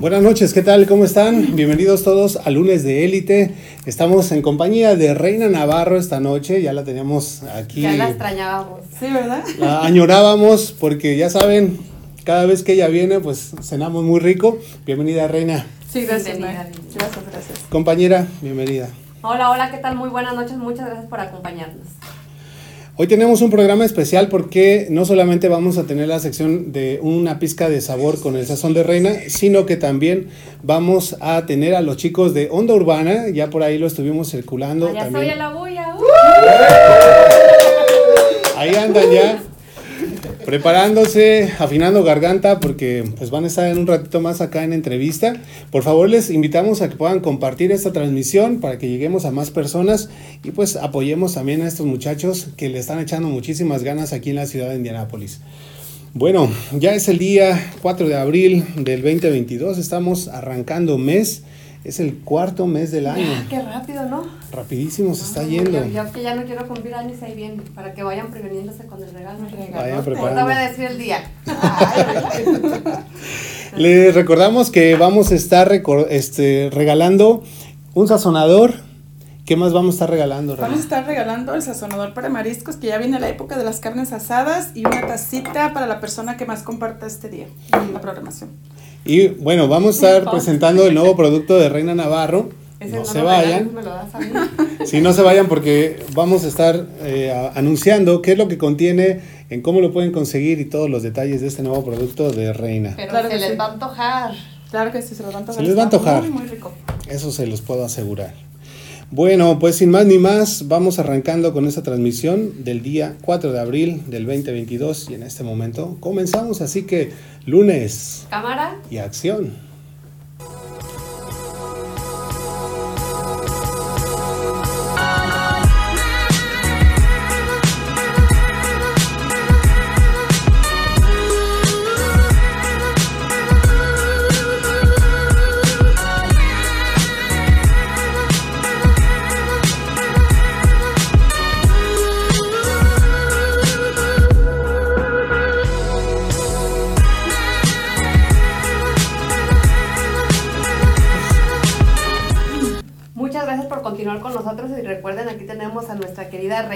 Buenas noches, ¿qué tal? ¿Cómo están? Bienvenidos todos a lunes de élite. Estamos en compañía de Reina Navarro esta noche, ya la teníamos aquí. Ya la extrañábamos. Sí, ¿verdad? La añorábamos porque ya saben, cada vez que ella viene, pues cenamos muy rico. Bienvenida, Reina. Sí, gracias. Bienvenida. Gracias, gracias. Compañera, bienvenida. Hola, hola, ¿qué tal? Muy buenas noches, muchas gracias por acompañarnos. Hoy tenemos un programa especial porque no solamente vamos a tener la sección de una pizca de sabor con el sazón de reina, sino que también vamos a tener a los chicos de Onda Urbana, ya por ahí lo estuvimos circulando. Allá también. estoy a la bulla. ¡uh! Ahí andan ya preparándose, afinando garganta porque pues van a estar en un ratito más acá en entrevista. Por favor, les invitamos a que puedan compartir esta transmisión para que lleguemos a más personas y pues apoyemos también a estos muchachos que le están echando muchísimas ganas aquí en la ciudad de Indianápolis. Bueno, ya es el día 4 de abril del 2022, estamos arrancando mes, es el cuarto mes del año. Ya, qué rápido, ¿no? Rapidísimo se está Ay, yendo. Yo, yo que ya no quiero cumplir años ahí bien, para que vayan preveniéndose con el regalo. Vayan Ahorita preparando. voy a decir el día. Les recordamos que vamos a estar este, regalando un sazonador. ¿Qué más vamos a estar regalando? Vamos a estar regalando el sazonador para mariscos, que ya viene la época de las carnes asadas, y una tacita para la persona que más comparta este día, la programación. Y bueno, vamos a estar presentando el nuevo producto de Reina Navarro. Ese No se lo vayan. me lo das a mí. Si no se vayan porque vamos a estar eh, a- anunciando qué es lo que contiene, en cómo lo pueden conseguir y todos los detalles de este nuevo producto de Reina. Pero Claro se les sí. va a antojar. Claro que sí, se los va a antojar. Se les va a antojar. Muy, muy rico. Eso se los puedo asegurar. Bueno, pues sin más ni más, vamos arrancando con esta transmisión del día 4 de abril del 2022 y en este momento comenzamos, así que lunes Cámara. y acción.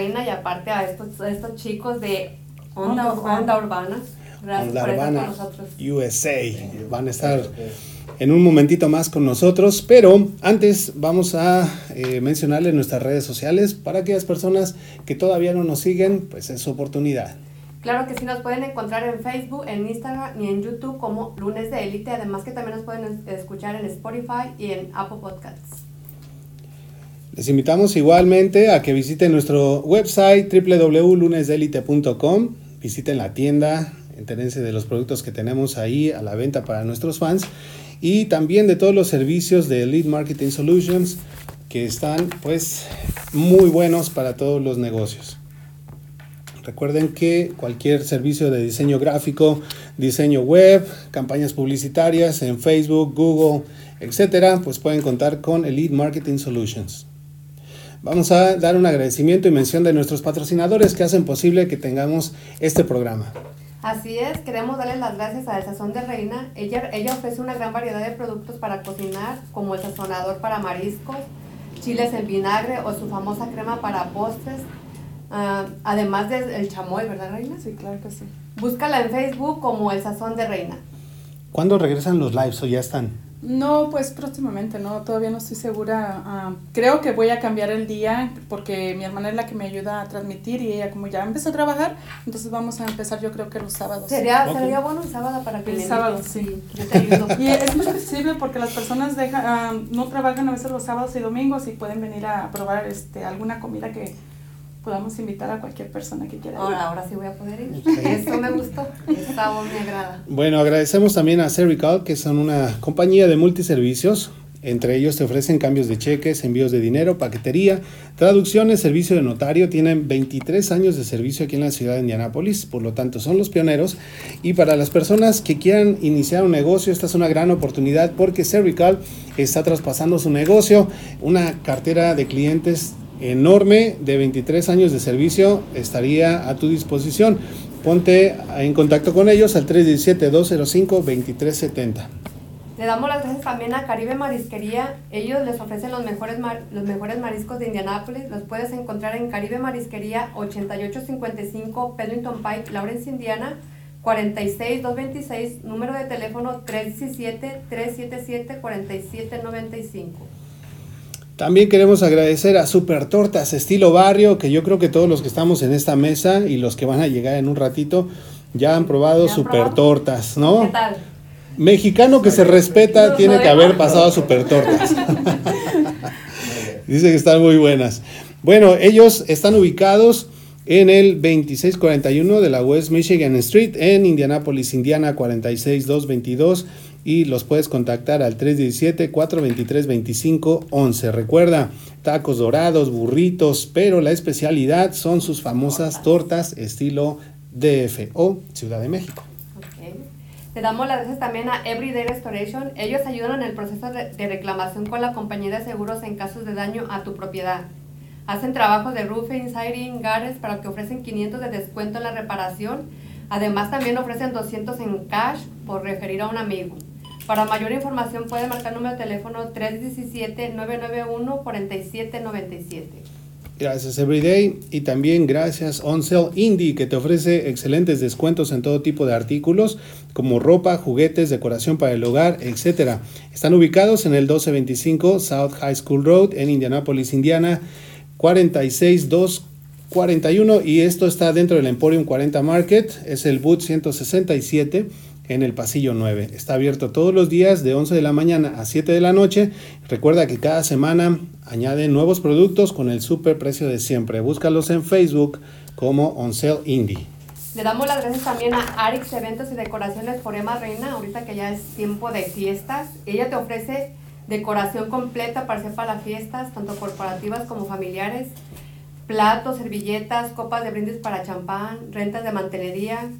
Reina y aparte a estos, a estos chicos de Onda, Onda Urbana. Onda Urbana. Gracias Onda por estar Urbana con nosotros. USA. Van a estar en un momentito más con nosotros, pero antes vamos a eh, mencionarles nuestras redes sociales para aquellas personas que todavía no nos siguen, pues es su oportunidad. Claro que sí, nos pueden encontrar en Facebook, en Instagram y en YouTube como Lunes de Élite. Además que también nos pueden es- escuchar en Spotify y en Apple Podcasts. Les invitamos igualmente a que visiten nuestro website www.lunesdelite.com, visiten la tienda, entérense de los productos que tenemos ahí a la venta para nuestros fans y también de todos los servicios de Lead Marketing Solutions que están pues muy buenos para todos los negocios. Recuerden que cualquier servicio de diseño gráfico, diseño web, campañas publicitarias en Facebook, Google, etcétera, pues pueden contar con Elite Marketing Solutions. Vamos a dar un agradecimiento y mención de nuestros patrocinadores que hacen posible que tengamos este programa. Así es, queremos darle las gracias a El Sazón de Reina. Ella, ella ofrece una gran variedad de productos para cocinar, como el sazonador para mariscos, chiles en vinagre o su famosa crema para postres, ah, además del chamoy, ¿verdad, Reina? Sí, claro que sí. Búscala en Facebook como El Sazón de Reina. ¿Cuándo regresan los lives o ya están? No, pues próximamente, no, todavía no estoy segura. ah, creo que voy a cambiar el día porque mi hermana es la que me ayuda a transmitir y ella como ya empezó a trabajar, entonces vamos a empezar yo creo que los sábados. Sería, sería bueno el sábado para que El me sábado, sí. Yo te ayudo. Y es muy flexible porque las personas dejan, ah, no trabajan a veces los sábados y domingos y pueden venir a probar este, alguna comida que podamos invitar a cualquier persona que quiera. ir. Ahora, ahora sí voy a poder ir. Ok. Eso me gustó. Esa voz me agrada. Bueno, agradecemos también a Cervical, que son una compañía de multiservicios. Entre ellos te ofrecen cambios de cheques, envíos de dinero, paquetería, traducciones, servicio de notario. Tienen 23 años de servicio aquí en la ciudad de Indianápolis, por lo tanto son los pioneros. Y para las personas que quieran iniciar un negocio, esta es una gran oportunidad porque Cervical está traspasando su negocio, una cartera de clientes enorme de 23 años de servicio estaría a tu disposición. Ponte en contacto con ellos al 317-205-2370. Le damos las gracias también a Caribe Marisquería. Ellos les ofrecen los mejores, los mejores mariscos de Indianápolis. Los puedes encontrar en Caribe Marisquería 8855 Pedrington Pike, Lawrence, Indiana. 46226, número de teléfono 317-377-4795. También queremos agradecer a Super Tortas Estilo Barrio, que yo creo que todos los que estamos en esta mesa y los que van a llegar en un ratito ya han probado ¿Ya Super probado? Tortas, ¿no? ¿Qué tal? Mexicano que se respeta No, tiene no, que haber pasado Super Tortas. Dice que están muy buenas. Bueno, ellos están ubicados en el 2641 de la West Michigan Street en Indianapolis, Indiana 46222 y los puedes contactar al 317-423-2511. Recuerda, tacos dorados, burritos, pero la especialidad son sus famosas tortas estilo DF o Ciudad de México. Ok. Le damos las gracias también a Everyday Restoration. Ellos ayudan en el proceso de, de reclamación con la compañía de seguros en casos de daño a tu propiedad. Hacen trabajos de roofing, siding, gutters para que ofrecen 500 de descuento en la reparación. Además también ofrecen 200 en cash por referir a un amigo. Para mayor información puede marcar el número de teléfono 317-991-4797. Gracias Everyday y también gracias OnSell Indie que te ofrece excelentes descuentos en todo tipo de artículos como ropa, juguetes, decoración para el hogar, etc. Están ubicados en el 1225 South High School Road en Indianapolis, Indiana 46241 y esto está dentro del Emporium 40 Market, es el boot 167 en el pasillo 9. Está abierto todos los días de 11 de la mañana a 7 de la noche. Recuerda que cada semana añaden nuevos productos con el super precio de siempre. Búscalos en Facebook como On Sale Indie. Le damos las gracias también a Arix Eventos y Decoraciones por Emma Reina, ahorita que ya es tiempo de fiestas. Ella te ofrece decoración completa para hacer para fiestas, tanto corporativas como familiares. Platos, servilletas, copas de brindis para champán, rentas de mantelería,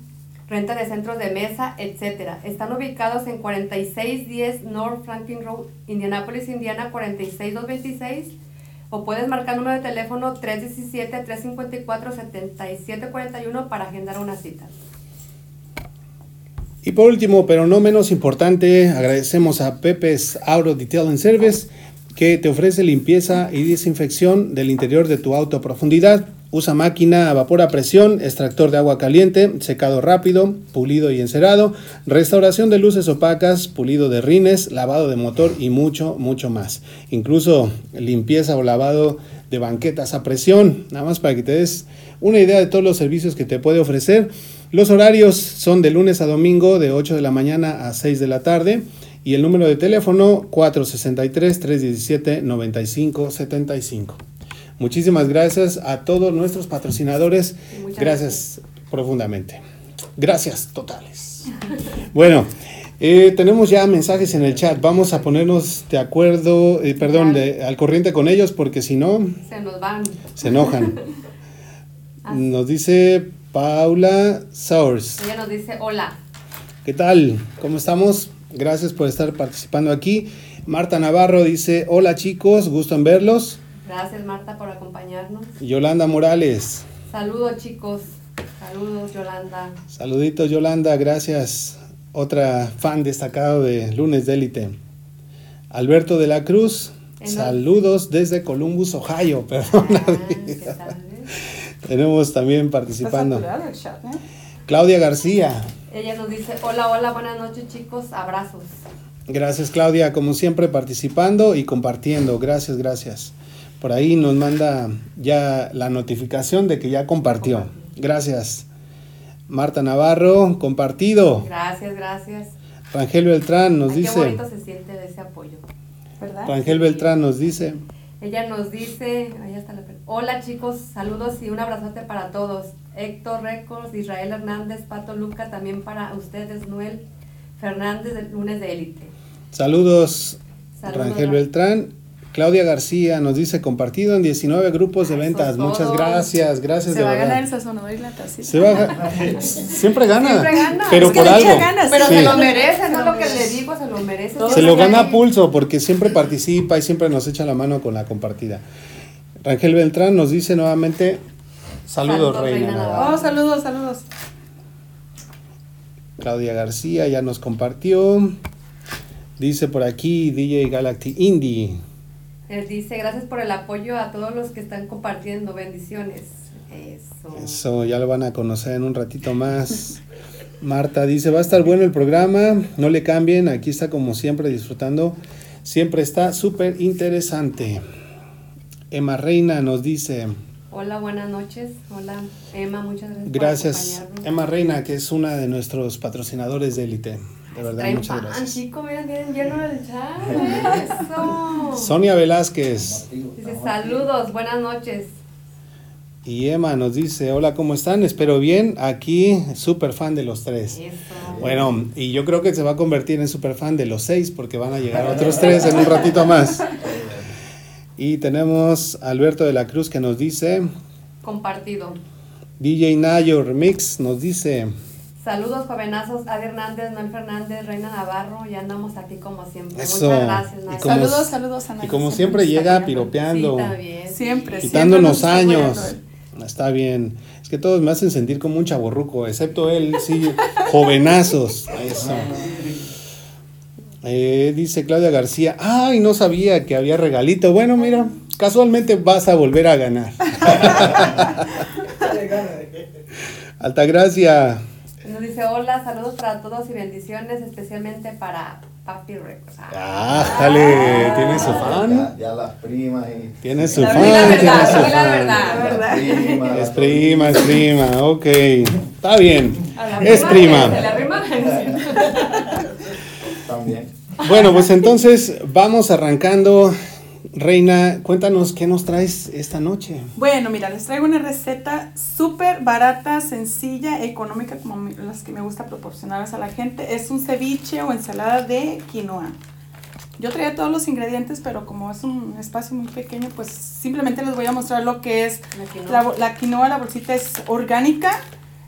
renta de centros de mesa, etcétera. Están ubicados en 4610 North Franklin Road, Indianapolis, Indiana 46226 o puedes marcar el número de teléfono 317-354-7741 para agendar una cita. Y por último, pero no menos importante, agradecemos a Pepe's Auto Detailing Service que te ofrece limpieza y desinfección del interior de tu auto a profundidad. Usa máquina a vapor a presión, extractor de agua caliente, secado rápido, pulido y encerado, restauración de luces opacas, pulido de rines, lavado de motor y mucho, mucho más. Incluso limpieza o lavado de banquetas a presión, nada más para que te des una idea de todos los servicios que te puede ofrecer. Los horarios son de lunes a domingo de 8 de la mañana a 6 de la tarde y el número de teléfono 463-317-9575. Muchísimas gracias a todos nuestros patrocinadores. Muchas Gracias profundamente. Gracias totales. Bueno, eh, tenemos ya mensajes en el chat. Vamos a ponernos de acuerdo, eh, perdón, de- al corriente con ellos porque si no, Se nos van. se enojan. Nos dice Paula Sours. Ella nos dice hola. ¿Qué tal? ¿Cómo estamos? Gracias por estar participando aquí. Marta Navarro dice, hola chicos, gusto en verlos. Gracias Marta por acompañarnos. Yolanda Morales, Saludos chicos. Saludos Yolanda. saluditos Yolanda, gracias. Otra fan destacado de Lunes de Élite. Alberto de la Cruz, saludos desde Columbus, Ohio. Perdón. Ah, ¿qué tal, eh? Tenemos también participando. saturado el chat, ¿eh? Claudia García, Ella nos dice hola, hola, buenas noches chicos, abrazos. Gracias Claudia, como siempre participando y compartiendo. Gracias, gracias. Por ahí nos manda ya la notificación de que ya compartió. Gracias. Marta Navarro, compartido. Gracias, gracias. Rangel Beltrán nos Ay, Qué dice. bonito se siente de ese apoyo. ¿Verdad? Rangel Beltrán nos dice. Ella nos dice, ahí está la hola chicos, saludos y un abrazote para todos. Héctor Records, Israel Hernández, Pato Luca, también para ustedes, Noel Fernández del lunes de élite. Saludos, Saludos, Rangel Ra- Beltrán. Claudia García nos dice compartido en 19 grupos de ventas. Muchas gracias, gracias Se de va a verdad. ganar el sazonador y la tacita. Se va a- siempre gana. Siempre gana. Pero Es que por algo. ganas. Pero Sí. se lo merece, Se no lo que le digo, se lo merece. Se lo gana a pulso porque siempre participa y siempre nos echa la mano con la compartida. Rangel Beltrán nos dice nuevamente saludos, Reina. Oh, saludos, saludos. Claudia García ya nos compartió. Dice por aquí DJ Galactic Indie. Él dice, gracias por el apoyo a todos los que están compartiendo. Bendiciones. Eso. Eso, ya lo van a conocer en un ratito más. Marta dice, va a estar bueno el programa, no le cambien, aquí está como siempre disfrutando, siempre está súper interesante. Emma Reina nos dice, Hola, buenas noches. Hola, Emma, muchas gracias. gracias por. Emma Reina, que es una de nuestros patrocinadores de élite. De verdad, Traen muchas pan, gracias. chico, miren, tienen lleno el chat. Eso. Sonia Velázquez Dice, saludos, buenas noches. y Emma nos dice, hola, ¿cómo están? Espero bien, aquí súper fan de los tres. Eso. Bueno, y yo creo que se va a convertir en super fan de los seis porque van a llegar otros tres en un ratito más. Y tenemos a Alberto de la Cruz que nos dice, Compartido. DJ Nayo Remix nos dice, Saludos, jovenazos. Adi Hernández, Noel Fernández, Reina Navarro. Ya andamos aquí como siempre. Eso. Muchas gracias, Y Nadia. como- Saludos, saludos a y como siempre llega piropeando, Sí, también. Siempre, quitándonos siempre años. Está bien. Es que todos me hacen sentir como un chaborruco, excepto él, sí, jovenazos. Eso. Eh, dice Claudia García, ay, no sabía que había regalito. Bueno, mira, casualmente vas a volver a ganar. Altagracia, Nos dice, hola, saludos para todos y bendiciones, especialmente para Papi Records. ah, jale, tiene su fan. ya las primas y. Tiene su La fan, verdad, tiene su la fan. Es prima, es prima, ok. Está bien. A la Es prima. la rima. También. Bueno, pues entonces vamos arrancando. Reina, cuéntanos qué nos traes esta noche. Bueno, mira, les traigo una receta súper barata, sencilla, económica, como mi- las que me gusta proporcionarles a la gente. Es un ceviche o ensalada de quinoa. Yo traía todos los ingredientes, pero como es un espacio muy pequeño, pues simplemente les voy a mostrar lo que es La quinoa. la, la quinoa. La bolsita es orgánica.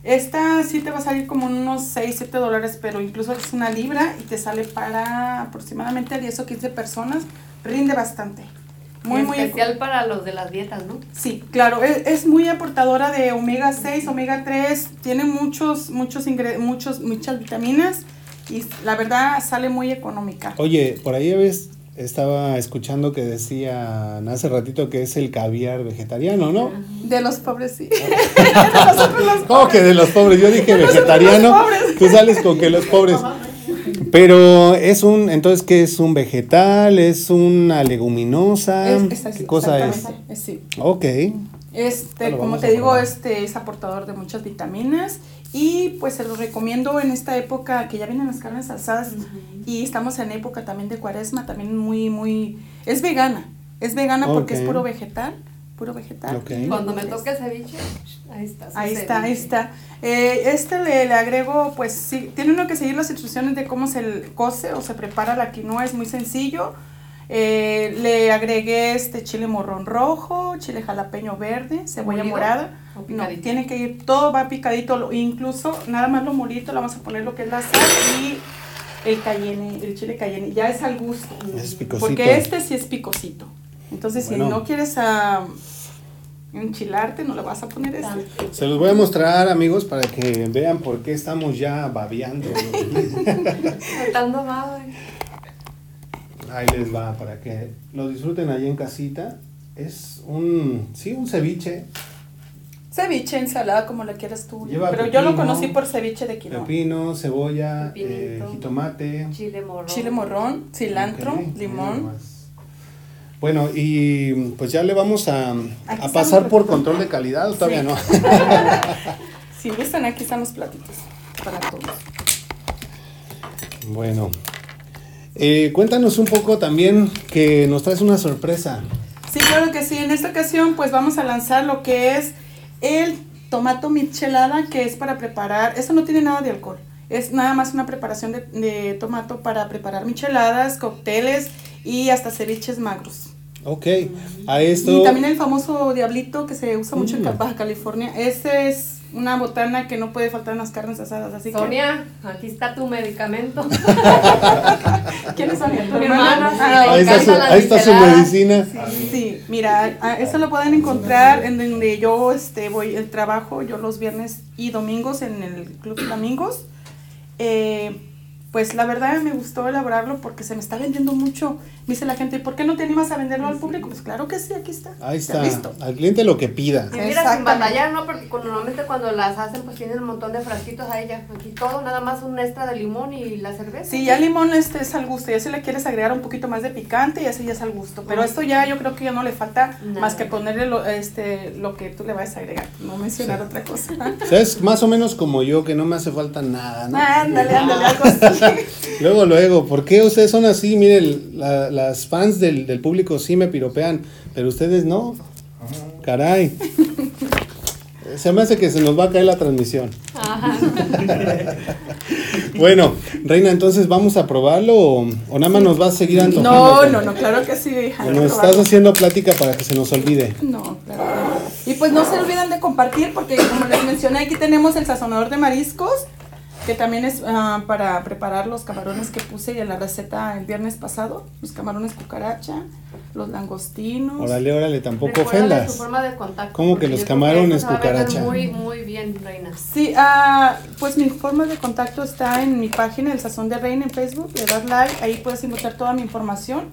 Esta sí te va a salir como unos 6, 7 dólares, pero incluso es una libra y te sale para aproximadamente 10 o 15 personas. Rinde bastante. Muy, muy especial para los de las dietas, ¿no? Sí, claro, es, es muy aportadora de omega 6, omega 3, tiene muchos, muchos, ingre- muchos, muchas vitaminas y la verdad sale muy económica. Oye, por ahí ves, estaba escuchando que decían hace ratito que es el caviar vegetariano, ¿no? De los pobres, sí. De ¿Cómo que de los pobres? Yo dije vegetariano. pobres. Tú sales con que los pobres. Pero es un, entonces, ¿qué es un vegetal? ¿Es una leguminosa? Es- es así, ¿Qué cosa es? es? Sí. Ok. Este, como te a digo, este es aportador de muchas vitaminas y pues se los recomiendo en esta época que ya vienen las carnes asadas y estamos en época también de cuaresma, también muy, muy, es vegana, es vegana porque es puro vegetal, puro vegetal. Cuando me toque el ceviche, ahí está. Ahí está, ahí ceviche. está. Eh, este le, le agrego, pues sí, tiene uno que seguir las instrucciones de cómo se cose o se prepara la quinoa, es muy sencillo. Eh, le agregué este chile morrón rojo, chile jalapeño verde, cebolla ¿Molido morada. No, tiene que ir, todo va picadito, lo- incluso nada más lo molito, le vamos a poner lo que es la sal y el cayenne, el chile cayenne, ya es al gusto. Es picosito. Porque este sí es picosito. Entonces, Bueno. si no quieres ah, enchilarte, no le vas a poner este. Se los voy a mostrar, amigos, para que vean por qué estamos ya babeando. Soltando baba. Ahí les va, para que lo disfruten allí en casita. Es un, sí, un ceviche, Ceviche, ensalada, como la quieras tú. Lleva Pero yo lo conocí por ceviche de quinoa. pepino, cebolla, eh, jitomate. Chile morrón. Chile morrón, cilantro, limón. Bueno, y pues ya le vamos a, a pasar por control de calidad, ¿o todavía Sí. no. Si gustan, aquí están los platitos para todos. Bueno, eh, cuéntanos un poco también que nos traes una sorpresa. Sí, claro que sí. En esta ocasión, pues vamos a lanzar lo que es el tomato michelada, que es para preparar. Eso no tiene nada de alcohol. Es nada más una preparación de, de tomato para preparar micheladas, cócteles y hasta ceviches magros. Ok, a esto... Y también el famoso diablito que se usa mucho en Mm. Baja California. Ese es una botana que no puede faltar en las carnes asadas. Así Sonia, aquí está tu medicamento. ¿Quién es Sonia? ¿Tu Mi hermana? Ah, Ahí está, su, ahí está medicina. Sí, mira, a- eso lo pueden encontrar en donde yo este, voy el trabajo, yo los viernes y domingos en el Club Flamingos. Eh, pues la verdad me gustó elaborarlo porque se me está vendiendo mucho. Me dice la gente, ¿por qué no te animas a venderlo al público? Pues claro que sí, aquí está. Ahí Ya está. listo. Al cliente lo que pida. Y mira, sin batallar, ¿no? Porque normalmente cuando las hacen, pues tienen un montón de frasquitos a ella. Aquí todo, nada más un extra de limón y la cerveza. Sí, ya limón este es al gusto. Ya si le quieres agregar un poquito más de picante, ya sí ya es al gusto. Pero esto ya yo creo que ya no le falta Nada. más que ponerle lo, este, lo que tú le vayas a agregar. No mencionar Sí. otra cosa. O sea, es más o menos como yo, que no me hace falta nada, ¿no? ándale, ándale, algo así. Luego, luego, ¿por qué ustedes son así? Miren, la- las fans del, del público sí me piropean, pero ustedes no. Caray. Se me hace que se nos va a caer la transmisión. Ajá. Bueno, Reina, entonces vamos a probarlo o, o nada más nos vas a seguir antojando. No, no, no, claro que sí, hija. O nos estás probarlo. haciendo plática para que se nos olvide. No, claro que no. Y pues no se olviden de compartir porque como les mencioné, aquí tenemos el sazonador de mariscos, que también es ah, para preparar los camarones que puse en la receta el viernes pasado, los camarones cucaracha, los langostinos. Órale, órale, tampoco Recuérdale ofendas. su forma de contacto. ¿Cómo que los camarones cucaracha? Muy, muy bien, Reina. Sí, ah, pues mi forma de contacto está en mi página, El Sazón de Reina en Facebook, le das like, ahí puedes encontrar toda mi información.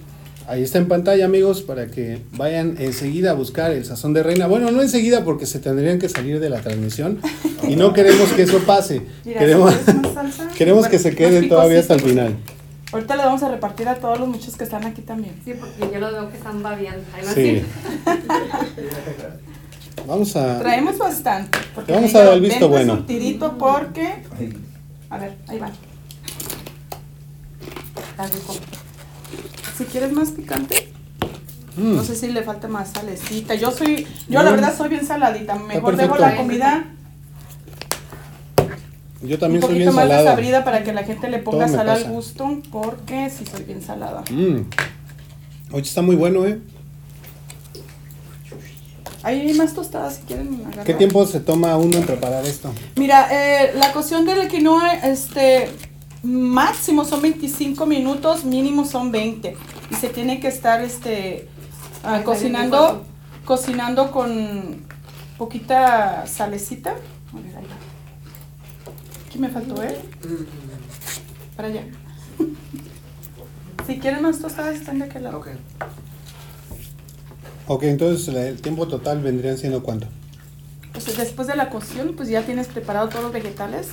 Ahí está en pantalla, amigos, para que vayan enseguida a buscar el sazón de reina. Bueno, no enseguida porque se tendrían que salir de la transmisión y no queremos que eso pase. Mira, Queremos, si quieres más salsa, queremos bueno, que se queden todavía hasta el final. Ahorita le vamos a repartir a todos los muchos que están aquí también. Sí, porque yo lo veo que están babiando. Ahí va Sí. Vamos a... Traemos bastante. Porque Te vamos a dar el visto "Vente bueno". surtidito porque. A ver, ahí va. Está rico. Si quieres más picante, Mm, no sé si le falta más salecita. Yo soy, yo la verdad soy bien saladita. Mejor dejo la comida Yo un también soy bien poquito más desabrida para que la gente le ponga sal al gusto, porque sí soy bien salada. Mm. Oye, está muy bueno, ¿eh? Hay más tostadas si quieren agarrar. ¿Qué tiempo se toma uno en preparar esto? Mira, eh, la cocción del quinoa, este, máximo son 25 minutos, mínimo son 20. Y se tiene que estar, este, ah, cocinando, cocinando con poquita salecita. A ver, ahí va. Aquí me faltó, ¿eh? Para allá. si quieren más tostadas, están de aquel lado. Ok, entonces el tiempo total vendrían siendo cuánto? Pues después de la cocción, pues ya tienes preparado todos los vegetales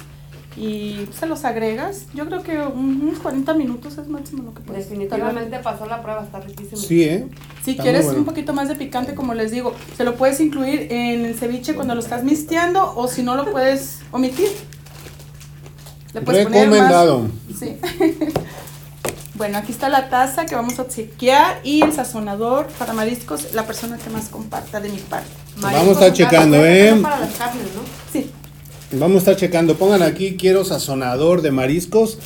y se los agregas. Yo creo que unos 40 minutos es máximo lo que puedes Definitivamente pasó la prueba, está riquísimo. Sí, ¿eh? Si Está quieres bueno. un poquito más de picante, como les digo, se lo puedes incluir en el ceviche cuando lo estás misteando o si no lo puedes omitir. Le puedes poner más- Recomendado. Sí. bueno, aquí está la taza que vamos a obsequiar y el sazonador para mariscos, la persona que más comparta de mi parte. Mariscos Vamos a estar checando, ¿eh? Para las carnes, ¿no? Sí. Vamos a estar checando. Pongan aquí, quiero sazonador de mariscos.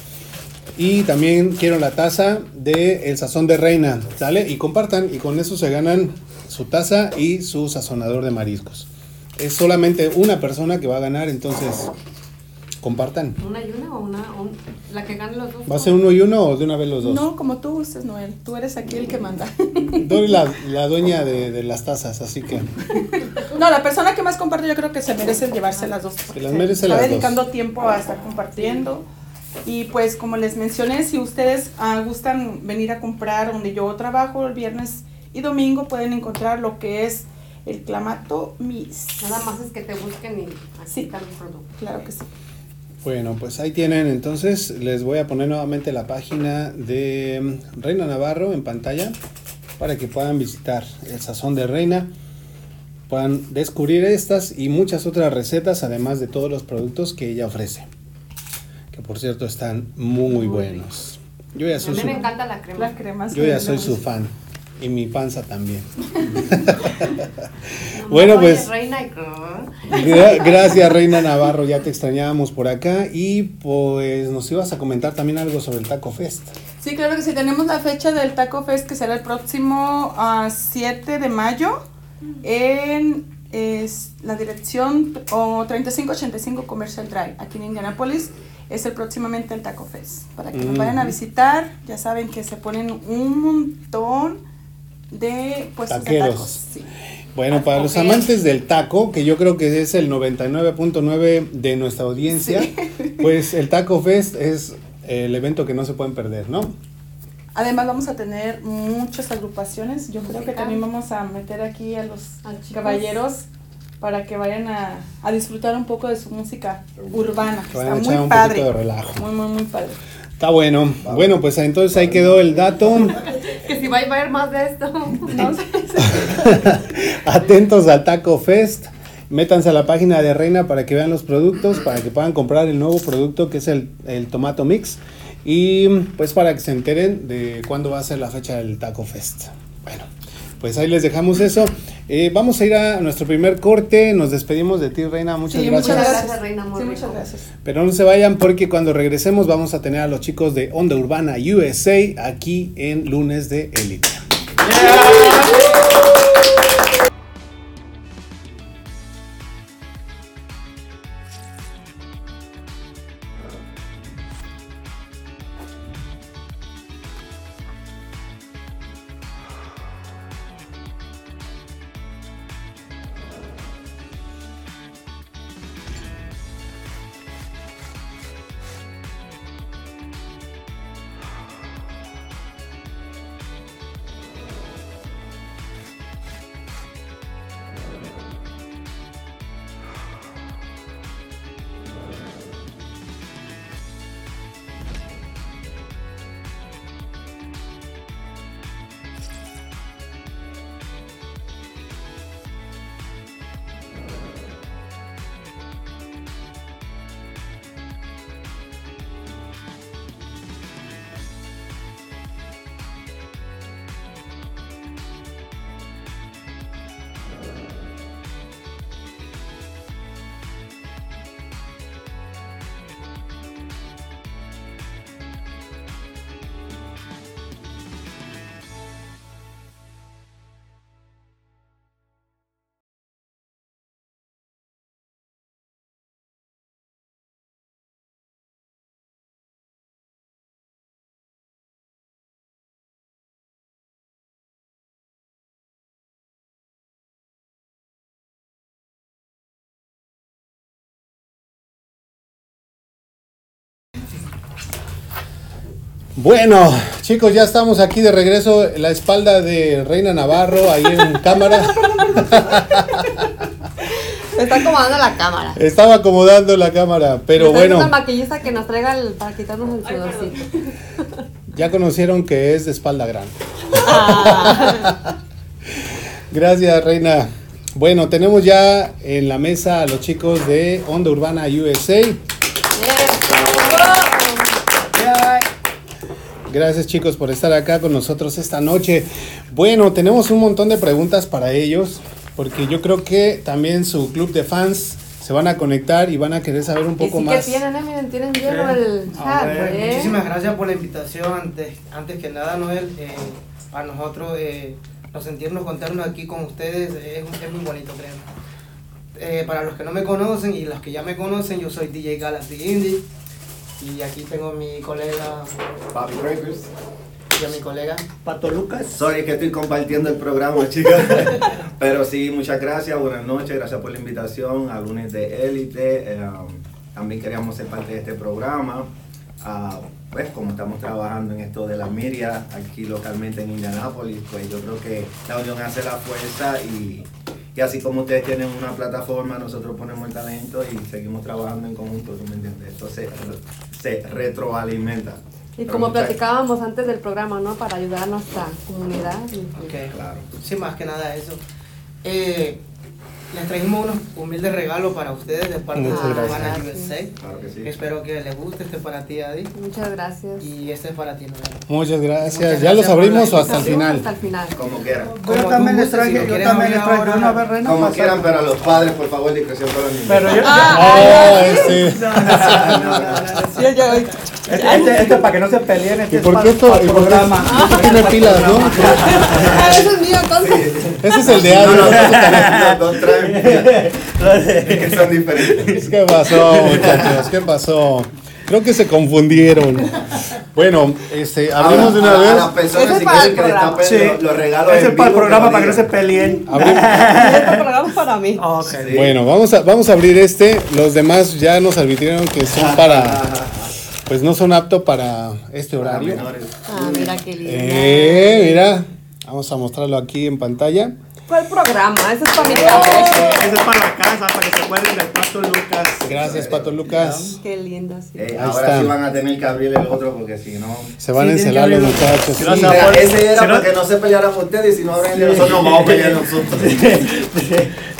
Y también quiero la taza de el sazón de reina. ¿Sale? Y compartan. Y con eso se ganan su taza y su sazonador de mariscos. Es solamente una persona que va a ganar. Entonces, compartan. ¿Una y una o una? un- la que gane los dos. ¿Va a ser uno y uno o de una vez los dos? No, como tú gustes, Noel. Tú eres aquí el que manda. Eres la, la dueña de, de las tazas, así que No, la persona que más comparte yo creo que se merece llevarse las dos. porque las se merece está las dos. dedicando tiempo a estar compartiendo. Y pues como les mencioné, si ustedes ah, gustan venir a comprar donde yo trabajo el viernes y domingo, pueden encontrar lo que es el clamato mis. Nada más es que te busquen y aquí Sí. está el producto. Claro que sí. Bueno, pues ahí tienen. Entonces les voy a poner nuevamente la página de mm, Reina Navarro en pantalla para que puedan visitar el Sazón de Reina, puedan descubrir estas y muchas otras recetas, además de todos los productos que ella ofrece. Que por cierto están muy Muy buenos. Yo ya A soy mí su, me encanta la crema. La crema. yo ya soy su fan. Y mi panza también. Bueno, pues- Reina y... Gra- Gracias, Reina Navarro, ya te extrañábamos por acá. Y pues nos ibas a comentar también algo sobre el Taco Fest. Sí, claro que sí. Tenemos la fecha del Taco Fest que será el próximo ah, 7 de mayo en es, la dirección o 3585 Commercial Drive, aquí en Indianapolis. Es el próximamente el Taco Fest. Para que nos vayan a visitar, ya saben que se ponen un montón de puestos de Taqueros. tacos. Sí. Bueno, para los amantes del taco, que yo creo que es el 99.9 de nuestra audiencia, pues el Taco Fest es el evento que no se pueden perder, ¿no? Además vamos a tener muchas agrupaciones. Yo creo que también vamos a meter aquí a los caballeros para que vayan a, a disfrutar un poco de su música urbana. Que vayan a Está echar muy un padre. poquito de relajo. Muy, muy, muy padre. Está bueno. Bueno, pues entonces ahí quedó el dato. Que si va a haber más de esto. No sé. Atentos al Taco Fest. Métanse a la página de Reina para que vean los productos, para que puedan comprar el nuevo producto que es el, el Tomato Mix. Y pues para que se enteren de cuándo va a ser la fecha del Taco Fest. Bueno, pues ahí les dejamos eso. Eh, vamos a ir a nuestro primer corte. Nos despedimos de ti, Reina. Muchas Sí, gracias. muchas Gracias. Reina, muy Sí, muchas gracias. Pero no se vayan porque cuando regresemos vamos a tener a los chicos de Onda Urbana USA aquí en lunes de Elite. Bueno, chicos, ya estamos aquí de regreso. La espalda de Reina Navarro ahí en cámara. Se está acomodando la cámara. Estaba acomodando la cámara, pero bueno, al maquillista que nos traiga el, para quitarnos el sudorcito. ya conocieron que es de espalda grande. Gracias, Reina. Bueno, tenemos ya en la mesa a los chicos de Onda Urbana USA. Gracias chicos por estar acá con nosotros esta noche. Bueno, tenemos un montón de preguntas para ellos, porque yo creo que también su club de fans se van a conectar y van a querer saber un Y poco sí más. que tienen, eh, miren, tienen lleno el chat, ver, ¿eh? Muchísimas gracias por la invitación. Antes, antes que nada, Noel, eh, para nosotros eh, nos sentirnos contarnos aquí con ustedes es, es muy bonito, créanme. Eh, para los que no me conocen y los que ya me conocen, yo soy DJ Galaxy Indie. Y aquí tengo a mi colega Bobby Breakers. y a mi colega. Pato Lucas. Sorry que estoy compartiendo el programa, chicas. Pero sí, muchas gracias, buenas noches, gracias por la invitación a Lunes de Élite. Eh, también queríamos ser parte de este programa. Ah, pues como estamos trabajando en esto de la media aquí localmente en Indianápolis, pues yo creo que la unión hace la fuerza y, y así como ustedes tienen una plataforma, nosotros ponemos el talento y seguimos trabajando en conjunto, ¿tú me entiendes? Esto se, retroalimenta. Y como platicábamos antes del programa, ¿no? Para ayudar a nuestra comunidad. Ok, Claro. Sí, más que nada eso. Eh, les trajimos unos humildes regalos para ustedes de parte Muchas de Gracias. USA. Claro que sí. Espero que les guste. Este es para ti, Adi. Muchas gracias. Y este es para ti, Noel. Muchas gracias. Muchas ¿Ya los gracias por abrimos o hasta el final? Hasta el final. Como quieran. Como Yo también les si traje, yo también les traje una vez, Reina. Como quieran, pero a los padres, por favor, discreción con los niños. Pero yo. Oh, este. Yo, yo, Este, este, este para que no se peleen, este ¿Y por para, qué esto? para ¿Y el por qué programa. esto tiene pilas, no? Ah, eso es mío, entonces. Ese es el de No, no, Adi. no, no, no que son diferentes. ¿Qué pasó, muchachos? ¿Qué pasó? Creo que se confundieron. Bueno, este, abrimos de una Ahora, a vez. las personas, si para quieren el que les programa. tapen Sí. los, los regalos Ese es para el programa para que no se peleen. Este programa es para mí. Ok. Sí. Bueno, vamos a, vamos a abrir este. Los demás ya nos advirtieron que son para, pues no son aptos para este horario. Ah, mira qué lindo. Eh, mira, vamos a mostrarlo aquí en pantalla. ¿Cuál programa? Eso es para mi Eso cabeza. es para la casa, para que se acuerden del Pato Lucas. Gracias, Pato Lucas. Qué lindo, sí. Eh, ahora está. sí van a tener que abrir el otro porque si no. Se van a Sí, encelar los muchachos. Si no sí. ese era si no- para que no se pelearan ustedes y si no abren nosotros, nos vamos a pelear nosotros.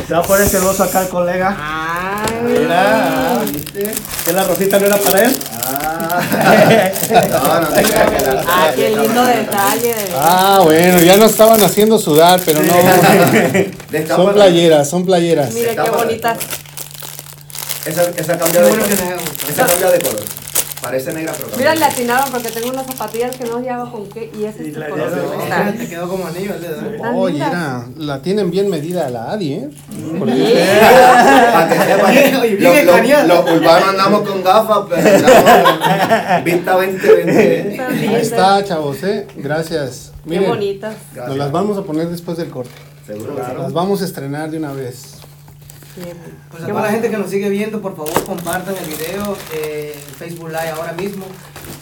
Se va a poner celoso acá el colega. Ay. Mira, ¿viste? Que la rosita no era para él. Ah, no, no Ah, qué lindo detalle. Ah, bueno, ya nos estaban haciendo sudar, pero no. Son playeras, son playeras. Mira qué bonitas. Esa, esa cambia Qué de color. Esa cambia de color. Parece negra, pero Mira, le atinaron porque tengo unas zapatillas que no llevo con qué. Y ese Y es el la color. Te quedó como anillo el dedo. ¿eh? Oye, mira, la tienen bien medida la Adi, ¿eh? Para que sepan, Oye, lo- bien lo- escaneada. los urbanos andamos con gafas, pero andamos vista 2020. Están Ahí está, chavos, ¿eh? Gracias. Qué Miren, bonitas. nos las vamos a poner después del corte. Seguro. Las vamos a estrenar de una vez. Pues a toda la gente que nos sigue viendo, por favor compartan el video, eh, Facebook Live ahora mismo.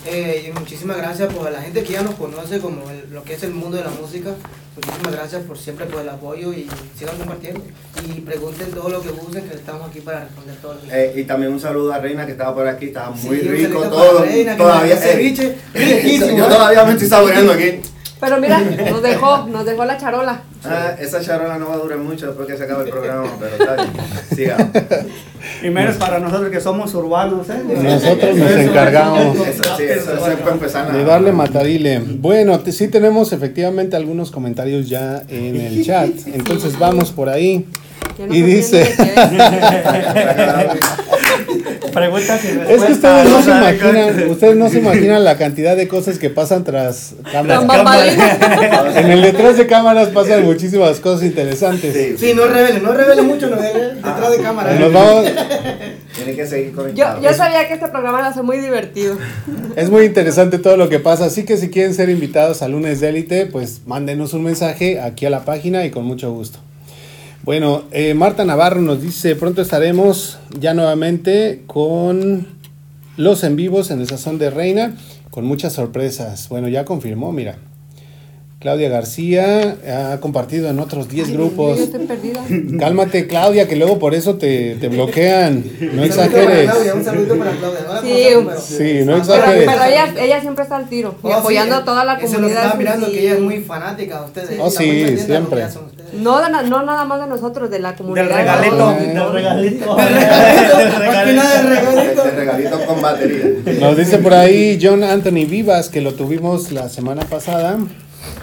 Eh, y muchísimas gracias por la gente que ya nos conoce como el- lo que es el mundo de la música. Muchísimas gracias por siempre por el apoyo y sigan compartiendo. Y pregunten todo lo que gusten, que estamos aquí para responder todo lo que Eh, y también un saludo a Reina que estaba por aquí, estaba muy Sí, rico todo. Reina, todavía dio ceviche, eh, riquísimo, Yo ¿eh? todavía me estoy saboreando aquí. Pero mira, nos dejó, nos dejó la charola. Ah, esa charola no va a durar mucho después que se acabe el programa, pero está bien. Sigamos. Y menos para nosotros que somos urbanos, ¿eh? Nosotros nos encargamos Eso, sí, eso, eso es para empezar nada de darle matarile. Bueno, te- sí tenemos efectivamente algunos comentarios ya en el chat. Entonces vamos por ahí. No Y dice- quién es. Pregunta si Es que ustedes no se imaginan, ustedes no se imaginan la cantidad de cosas que pasan tras cámaras. bambalinas. En el detrás de cámaras pasan muchísimas cosas interesantes. Sí, Sí, no revelen, no revelen mucho, no revelen detrás de cámara. Nos vamos, tiene que seguir Yo, conectado. yo sabía que este programa iba a ser muy divertido. es muy interesante todo lo que pasa, así que si quieren ser invitados a Lunes de Élite, pues mándenos un mensaje aquí a la página y con mucho gusto. Bueno, eh, Marta Navarro nos dice, pronto estaremos ya nuevamente con los en vivos en el Sazón de Reina, con muchas sorpresas. Bueno, ya confirmó, mira. Claudia García ha compartido en otros 10 Ay, grupos. Yo estoy perdida. Cálmate, Claudia, que luego por eso te, te bloquean. No exageres. Claudia, un saludito para Claudia. No la Sí, conocemos, pero- Sí, no exageres. pero ella, ella siempre está al tiro y Oh, apoyando sí, a toda la eso lo comunidad. estaba mirando, sí. que ella es muy fanática de ustedes. Oh, sí, siempre. No, no nada más de nosotros, de la comunidad. Del regalito, todos. del regalito. Más que nada de regalito. De regalito con batería. Nos dice por ahí John Anthony Vivas, que lo tuvimos la semana pasada.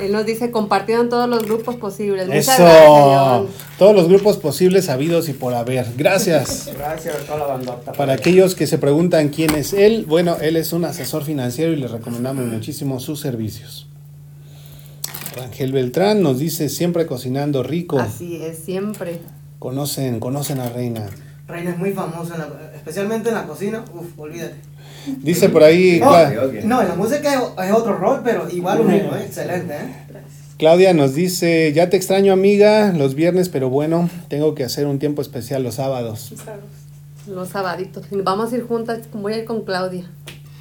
Él nos dice compartido en todos los grupos posibles. Muchas Eso. gracias. Todos los grupos posibles, habidos y por haber. Gracias. Gracias a toda la bandota. Para aquellos que se preguntan quién es él, bueno, él es un asesor financiero y le recomendamos muchísimo sus servicios. Rangel Beltrán nos dice siempre cocinando rico. Así es, siempre. Conocen, conocen a Reina. Reina es muy famosa, en la- especialmente en la cocina. Uf, olvídate. Dice por ahí No, Cla- ok. no, en la música es, otro rol, pero igual ¿eh? excelente. ¿eh? Claudia nos dice, ya te extraño amiga los viernes, pero bueno, tengo que hacer un tiempo especial los sábados. Los sabaditos. Y Vamos a ir juntas, voy a ir con Claudia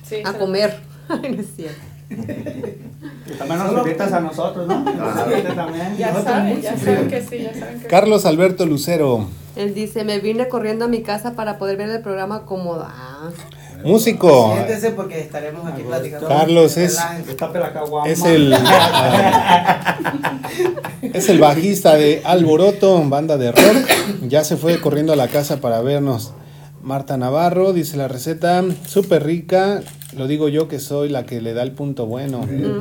Sí, a comer. Ay, no es cierto. Y también nos invitas a nosotros, ¿no? Usted también. Ya saben, ya saben que sí, ya saben que Carlos Alberto Lucero, Él dice, me vine corriendo a mi casa para poder ver el programa cómodo. Ah, músico, Siéntese porque estaremos aquí platicando. Carlos es- es el es el bajista de Alboroto, banda de rock. Ya se fue corriendo a la casa para vernos. Marta Navarro dice la receta súper rica. Lo digo yo que soy la que le da el punto bueno. mm.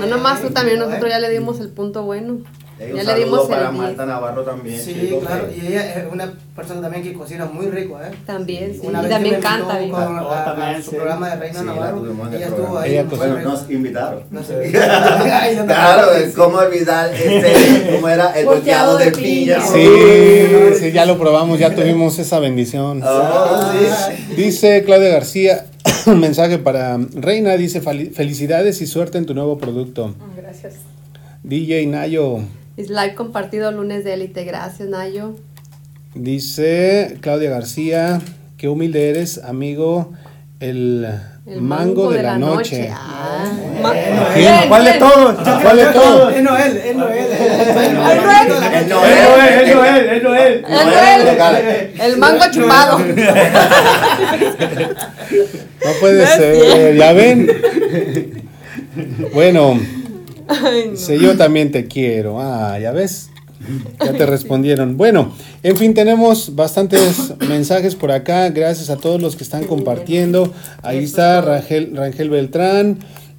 No nomás tú también, nosotros ya le dimos el punto bueno. Eh, Ya un le dimos el para 10. Marta Navarro también. Sí, claro. que- Y ella es una persona también que cocina muy rico, ¿eh? También, sí. Una Y vez también que me canta bien. con- a- Oh, a su sí. programa de Reina Sí, Navarro. Ella estuvo ahí. Ella. Bueno, rico. nos invitaron. Claro, es como olvidar este, ¿cómo era? El volteado de piña. Sí, sí, ya lo probamos, ya tuvimos esa bendición. Oh, sí. Dice Claudia García, un mensaje para Reina, dice "Fali- felicidades y suerte en tu nuevo producto. Gracias. DJ Nayo, Es live compartido lunes de élite. Gracias, Nayo. dice Claudia García, qué humilde eres, amigo, el El mango de la noche. Ah. ¿Quién? Bien, ¿Cuál de todos? ¿Cuál de todos? Es Noel, es Noel. Noel. El Él no es, él no es, él no es. El, el- el mango chupado. No puede es ser, ya ven. Bueno, Ay, no. Sí, yo también te quiero. Ah, ya ves. Ya te respondieron. Bueno, en fin, tenemos bastantes mensajes por acá. Gracias a todos los que están compartiendo. Ahí está Rangel, Rangel Beltrán.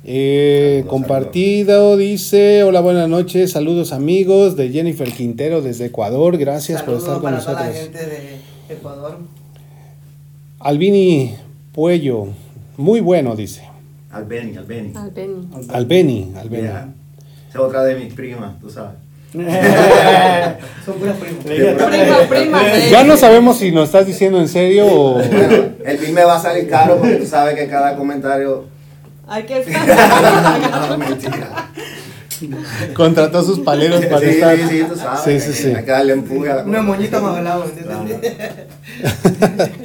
eh, compartido, dice, hola, buenas noches, saludos amigos de Jennifer Quintero desde Ecuador, gracias por estar Saludos con para toda la nosotros. gente de Ecuador. Albini Puello, muy bueno, dice. Albeni, Albeni. Albeni, Albeni. Yeah. Es otra de mis primas, tú sabes. Son puras primas. Prima, prima. Ya no sabemos si nos estás diciendo en serio o... Bueno, el bill me va a salir caro porque tú sabes que cada comentario. Hay que no, mentira. Contrató sus paleros para Sí, estar. sí, sí, tú sabes. Sí, sí, sí. Hay que darle empuje a la Una moñita más velada, ¿entiendes?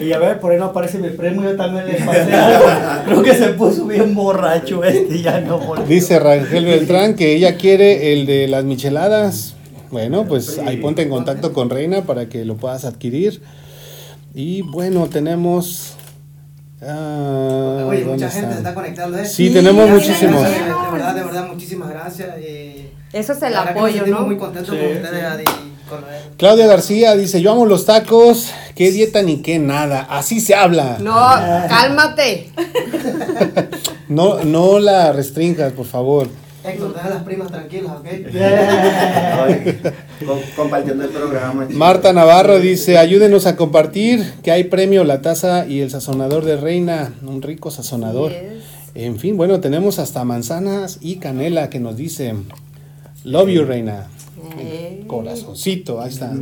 Y a ver, por ahí no aparece mi primo, yo también le pasé algo. Creo que se puso bien borracho este y ya no volvió. Dice Rangel Beltrán que ella quiere el de las micheladas. Bueno, pues ahí ponte en contacto con Reina para que lo puedas adquirir. Y bueno, tenemos. ah, Oye, ¿dónde mucha gente está? se está conectando. ¿eh? Sí, tenemos ya muchísimos. De verdad, de verdad, muchísimas gracias. eh, Eso es el que apoyo, sentimos ¿no? muy contentos Sí, con ustedes sí. Claudia García dice: Yo amo los tacos. Qué dieta ni qué nada. Así se habla. No, cálmate. No, no la restringas, por favor. Héctor, deja a las primas tranquilas, ¿ok? Compartiendo el programa. Marta Navarro dice, ayúdenos a compartir que hay premio la taza y el sazonador de reina, un rico sazonador. Yes. En fin, bueno, tenemos hasta manzanas y canela que nos dice, love you reina. Corazoncito, ahí está.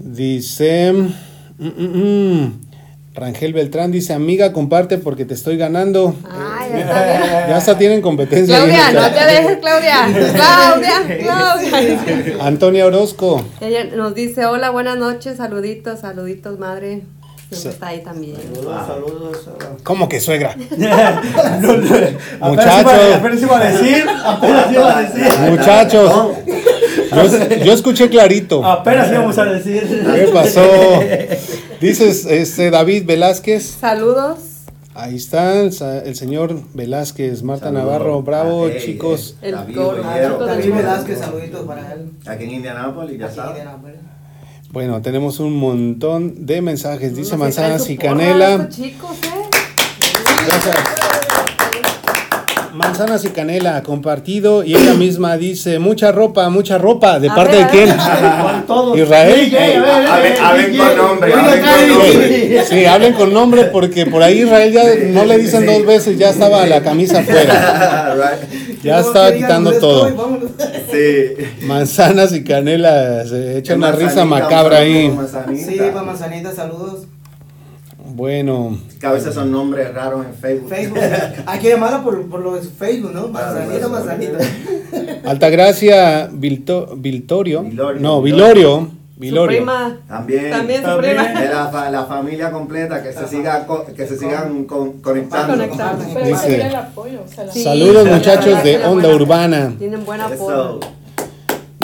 Dice, mm, mm, mm. Rangel Beltrán dice, amiga, comparte porque te estoy ganando. Ay, ya está. Ya hasta tienen competencia. Claudia, no te dejes, Claudia. Claudia, Claudia. Antonia Orozco. Ella nos dice, hola, buenas noches, saluditos, saluditos, madre. Siempre está ahí también. Saludos, saludos. ¿Cómo que suegra? Muchachos. Apenas iba, a decir, apenas iba a decir. Muchachos, yo, yo escuché clarito. Apenas íbamos a decir. ¿Qué pasó? Dices, este David Velázquez. Saludos. Ahí está el, señor Velázquez, Marta Saludos. Navarro, bravo, Ah, hey, chicos. hey, El David David Velázquez, saluditos para él. Aquí en Indianápolis, ya sabes. Bueno, tenemos un montón de mensajes. Dice manzanas y canela. chicos, ¿eh? Gracias. Manzanas y canela compartido. Y ella misma dice: mucha ropa, mucha ropa. ¿De A parte ver, de quién? Israel. DJ, a ver, a ver, Hablen- con nombre. Sí, hablen con nombre porque por ahí Israel ya no le dicen dos veces, ya estaba la camisa afuera. Ya estaba quitando todo. Manzanas y canela, se echa una risa macabra ahí. Sí, para Manzanita, saludos. Bueno, Que a veces son nombres raros en Facebook. Facebook. Hay que llamarla por, por lo de su Facebook, ¿no? Manzanita, Manzanita. Altagracia Vilto, Viltorio. Vilorio. No, Vilorio. Su Vilorio. prima. También. También su También. prima. De la, fa- la familia completa, que se, siga, co- que se sigan con- conectando. Conectando. Pero Dice- el apoyo. o sea, la- Sí. Saludos la muchachos de Onda buena- Urbana. Tienen buen apoyo.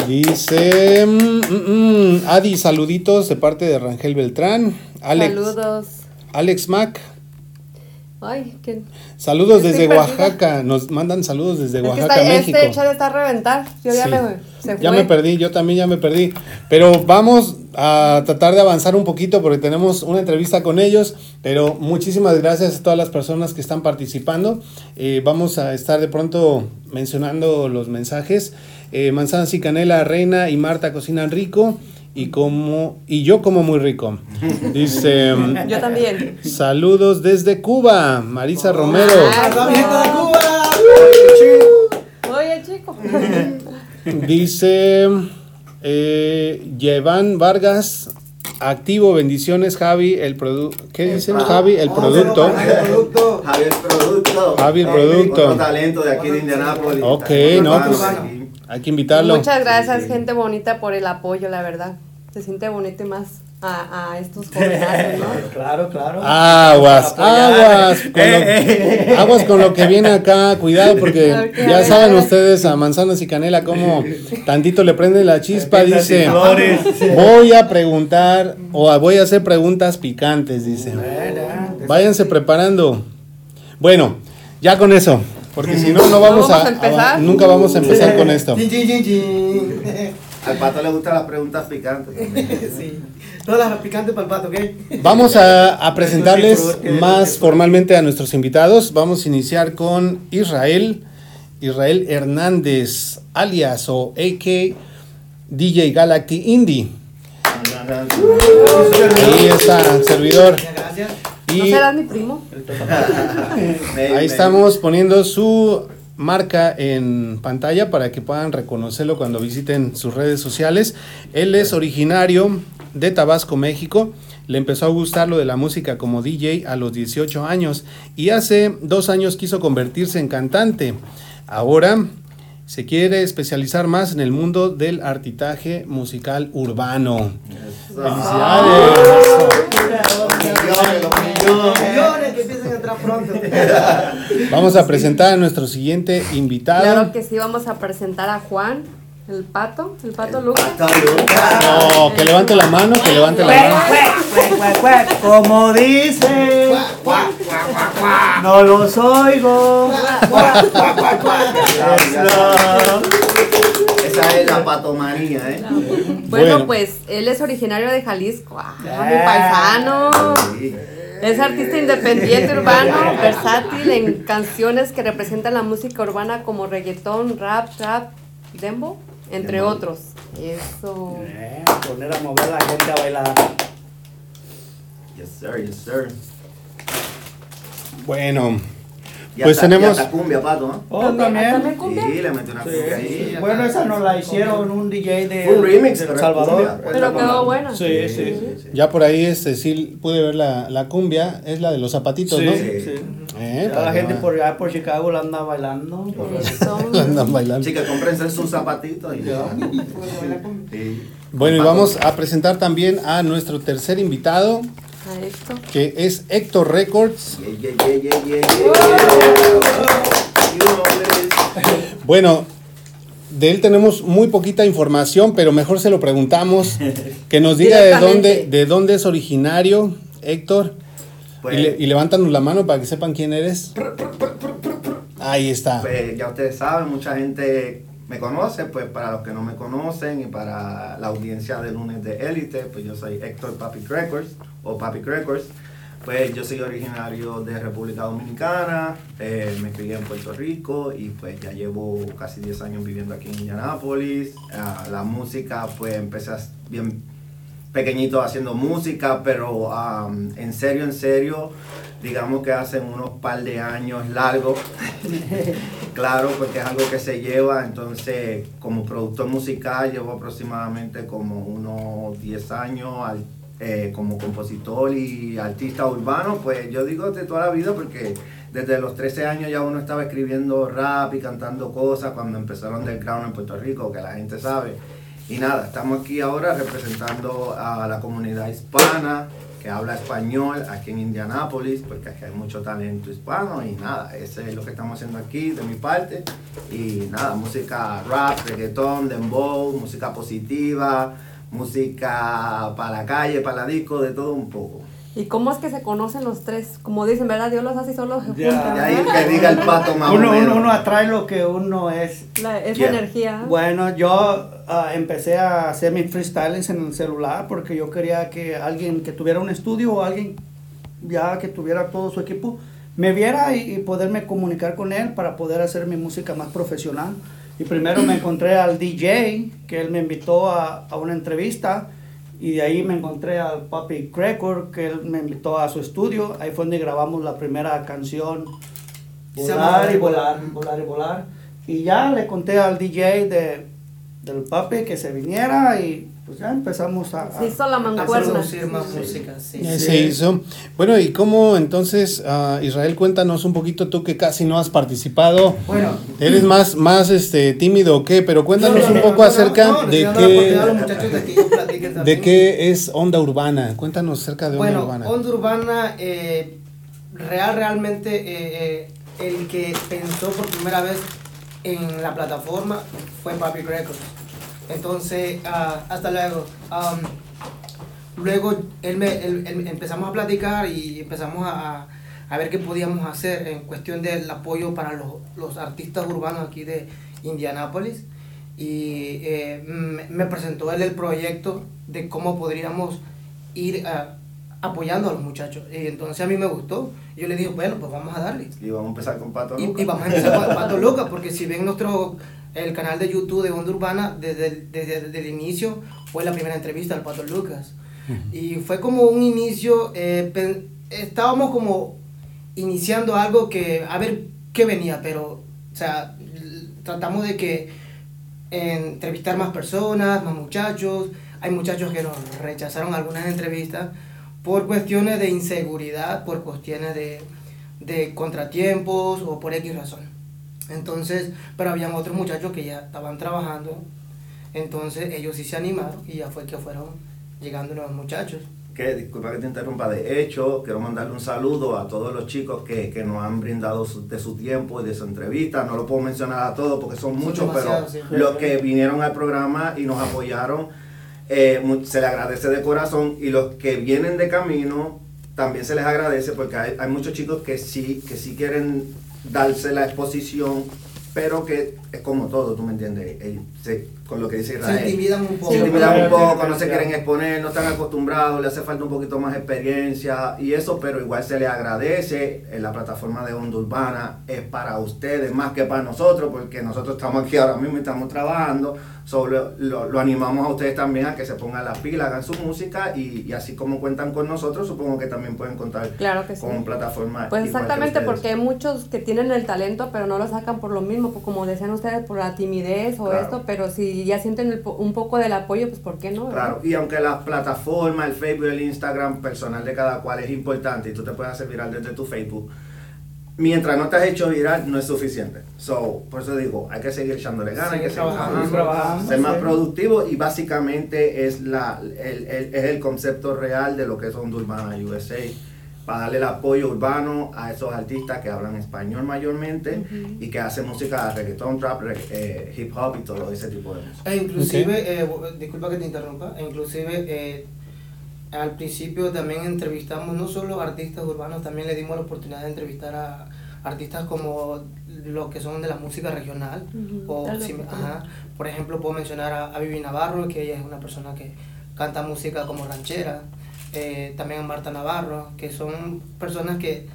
Dice mm, mm, mm, Adi, saluditos de parte de Rangel Beltrán. Alex, Saludos. Alex Mac. Ay, que. Saludos desde. Oaxaca. Nos mandan saludos desde Es que Oaxaca, está, México. este chat está a reventar. Yo ya Sí. me, se fue. Ya me perdí, yo también ya me perdí. Pero vamos a tratar de avanzar un poquito porque tenemos una entrevista con ellos. Pero muchísimas gracias a todas las personas que están participando. Eh, vamos a estar de pronto mencionando los mensajes. Eh, Manzanas y Canela, Reina y Marta cocinan rico. Y, como, y yo como muy rico. Dice, Yo también. saludos desde Cuba, Marisa Romero. Ah, ¡La viejita de Cuba! Oye, chico. Dice eh, Yevan Vargas, activo, bendiciones Javi, el producto. ¿Qué dice Javi? El producto. Ver, El producto. Javi el Eh, producto. Otro talento de aquí de Indianápolis. Ok, no, pues. Hay que invitarlo. Muchas gracias, Sí, sí. gente bonita, por el apoyo, la verdad. Se siente bonito y más a, a estos jóvenes, ¿no? Claro, claro. Aguas, aguas con, lo, Eh, eh. aguas con lo que viene acá, cuidado porque ya saben ustedes a manzanas y canela como tantito le prende la chispa, dice, voy a preguntar o voy a hacer preguntas picantes, dice. Váyanse preparando. Bueno, ya con eso, porque si no, no vamos, vamos a, a empezar. a- nunca vamos a empezar con esto. Al pato le gustan las preguntas picantes. sí. Todas las picantes para el pato, ¿ok? Vamos a, a presentarles más formalmente a nuestros invitados. Vamos a iniciar con Israel, Israel Hernández, alias o AK DJ Galactic Indie. Ahí está, servidor. Gracias. ¿No Y serás mi primo? ahí estamos poniendo su marca en pantalla para que puedan reconocerlo cuando visiten sus redes sociales. Él es originario de Tabasco, México. Le empezó a gustar lo de la música como DJ a los 18 años y hace dos años quiso convertirse en cantante. Ahora se quiere especializar más en el mundo del artitaje musical urbano. Felicidades. Millones, los millones. Millones que empiecen a entrar pronto. Vamos a presentar a nuestro siguiente invitado. Claro que sí, vamos a presentar a Juan, el pato, el pato Lucas. No, que levante la mano, que levante la mano. Cuac, cuac, cuac, Como dice, no los oigo. Esa es la patomanía, ¿eh? Bueno, Bueno. pues él es originario de Jalisco. Ah, mi Ah. paisano. Sí. Es artista independiente urbano, versátil en canciones que representan la música urbana como reggaetón, rap, trap, dembo, entre Dembow. otros. Eso. Eh, Poner a mover a la gente a bailar. Yes, sir, yes, sir. Bueno, Y Pues hasta- tenemos- y hasta cumbia, pato, ¿no? Oh, ¿También- cumbia? Sí, le metió una Sí. cumbia ahí. Bueno, esa nos la hicieron un DJ de un remix, de El Salvador. cumbia. Pero quedó buena. Sí, sí, sí. ya por ahí este, sí pude ver la, la cumbia, es la de los zapatitos, ¿no? Sí, Sí. sí. Eh, la que gente por allá por Chicago la anda bailando. por- Eso. andan bailando. Chicas, cómprense sus zapatitos y ya. Sí. Bueno, y vamos a presentar también a nuestro tercer invitado, A esto. que es Héctor Records. Yeah, yeah, yeah. Bueno, de él tenemos muy poquita información, pero mejor se lo preguntamos. Que nos diga de dónde, de dónde es originario, Héctor. Pues- y, le- y levántanos la mano para que sepan quién eres. Ahí está. Pues ya ustedes saben, mucha gente me conoce, pues para los que no me conocen y para la audiencia de lunes de élite, pues yo soy Héctor Papi Records o Papi Records. Pues yo soy originario de República Dominicana, eh, me crié en Puerto Rico y pues ya llevo casi 10 años viviendo aquí en Indianápolis. Ah, la música pues empecé bien pequeñito haciendo música, pero am, en serio, en serio, digamos que hace unos par de años largos, claro, porque es algo que se lleva, entonces como productor musical llevo aproximadamente como unos 10 años al- eh, como compositor y artista urbano, pues yo digo de toda la vida porque desde los 13 años ya uno estaba escribiendo rap y cantando cosas cuando empezaron del ground en Puerto Rico, que la gente sabe. Y nada, estamos aquí ahora representando a la comunidad hispana que habla español aquí en Indianápolis, porque aquí hay mucho talento hispano y nada, eso es lo que estamos haciendo aquí de mi parte. Y nada, música rap, reggaetón, dembow, música positiva, música para la calle, para la disco, de todo un poco. ¿Y cómo es que se conocen los tres? Como dicen, ¿verdad? Dios los hace y solo se Ya. juntan. Ahí que diga el pato más Uno, uno, uno atrae lo que uno es. La- esa Yeah. energía. Bueno, yo ah, empecé a hacer mis freestyles en el celular porque yo quería que alguien que tuviera un estudio o alguien ya que tuviera todo su equipo me viera y, y poderme comunicar con él para poder hacer mi música más profesional. Y primero me encontré al DJ, que él me invitó a, a una entrevista. Y de ahí me encontré al Papi Record, que él me invitó a su estudio. Ahí fue donde grabamos la primera canción, Volar y Volar, Volar y Volar. Y ya le conté al DJ de, del Papi que se viniera y pues ya empezamos a... a- Se hizo la A mancuerna. producir más música, sí. Ya Sí. se hizo. Bueno, ¿y cómo entonces, ah, Israel, cuéntanos un poquito tú que casi no has participado? Bueno, ¿Eres más, más este, tímido o qué? Pero cuéntanos No, no, un poco no, acerca no, de qué... de que ellos platiquen está ¿De bien. qué es Onda Urbana? Cuéntanos acerca de Onda Urbana. Onda Urbana, eh, real, realmente, eh, eh, el que pensó por primera vez en la plataforma fue Papi Records. Entonces, ah, hasta luego. Am, luego él me, él- él- empezamos a platicar y empezamos a ver qué podíamos hacer en cuestión del apoyo para los, los artistas urbanos aquí de Indianápolis. Y eh, me, me presentó él el proyecto de cómo podríamos ir ah, apoyando a los muchachos. Y entonces a mí me gustó. Yo le dije, bueno, pues vamos a darle. Y vamos a empezar con Pato Y, Lucas. y vamos a empezar con Pato Lucas, porque si ven nuestro el canal de YouTube de Onda Urbana, desde, el- desde, desde el inicio fue la primera entrevista al Pato Lucas. Y fue como un inicio, eh, pen- estábamos como iniciando algo que, a ver qué venía, pero, o sea, tratamos de que eh, entrevistar más personas, más muchachos. Hay muchachos que nos rechazaron algunas entrevistas por cuestiones de inseguridad, por cuestiones de, de contratiempos o por X razón. Entonces, pero habían otros muchachos que ya estaban trabajando, entonces ellos sí se animaron y ya fue que fueron llegando nuevos muchachos. Que, disculpa que te interrumpa, de hecho, quiero mandarle un saludo a todos los chicos que, que nos han brindado su- de su tiempo y de su entrevista. No lo puedo mencionar a todos porque son muchos, pero sí. los que vinieron al programa y nos apoyaron, eh, se les agradece de corazón. Y los que vienen de camino, también se les agradece porque hay, hay muchos chicos que sí, que sí quieren darse la exposición, pero que es como todo, ¿tú me entiendes? Eh, se- con lo que dice Israel. Se intimidan un poco. Se intimidan un poco, no se quieren exponer, no están acostumbrados, le hace falta un poquito más experiencia y eso, pero igual se le agradece. En la plataforma de Onda Urbana es para ustedes más que para nosotros, porque nosotros estamos aquí ahora mismo y estamos trabajando. Solo lo, lo animamos a ustedes también a que se pongan las pilas, hagan su música y, y así como cuentan con nosotros, supongo que también pueden contar Claro que sí. con plataformas. Pues exactamente, porque hay muchos que tienen el talento, pero no lo sacan por lo mismo, como decían ustedes, por la timidez o Claro. esto, pero si ya sienten el un poco del apoyo, pues ¿por qué no? Claro, y aunque la plataforma, el Facebook, el Instagram personal de cada cual es importante y tú te puedes hacer viral desde tu Facebook, mientras no te has hecho viral no es suficiente. So, por eso digo, hay que seguir echándole ganas, hay que Seguir trabajando, trabajando, ser más sí. productivo y básicamente es, la, el, el- es el concepto real de lo que es Onda Urbana USA. Para darle el apoyo urbano a esos artistas que hablan español mayormente y que hacen música reggaeton, trap, re- eh, hip hop y todo ese tipo de música. E inclusive, eh, disculpa que te interrumpa, e inclusive eh, al principio también entrevistamos no solo artistas urbanos, también le dimos la oportunidad de entrevistar a artistas como los que son de la música regional. Ujú, o tal si- ajá, por ejemplo, puedo mencionar a, a Vivi Navarro, que ella es una persona que canta música como ranchera. eh, también a Marta Navarro, que son personas que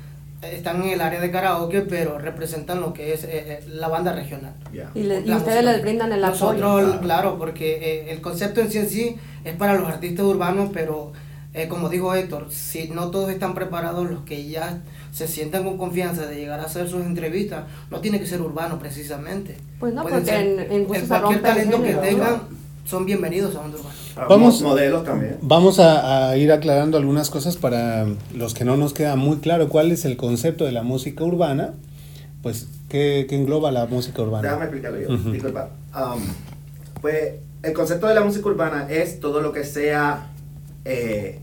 están en el área de karaoke, pero representan lo que es eh, eh, la banda regional. Yeah. Y, le- y ustedes les brindan el apoyo. Nosotros, Claro. claro, porque eh, el concepto en sí en sí es para los artistas urbanos, pero eh, como dijo Héctor, si no todos están preparados, los que ya se sientan con confianza de llegar a hacer sus entrevistas, no tiene que ser urbano precisamente. Pues no, Pueden porque ser- en- en se cualquier talento que tengan, ¿no? son bienvenidos a Onda Urbana. Ah, Vamos- mo- modelos también. Vamos a, a ir aclarando algunas cosas para los que no nos queda muy claro cuál es el concepto de la música urbana. Pues, ¿qué, qué engloba la música urbana? Déjame explicarlo yo. Ujú. Disculpa. Um, pues el concepto de la música urbana es todo lo que sea eh,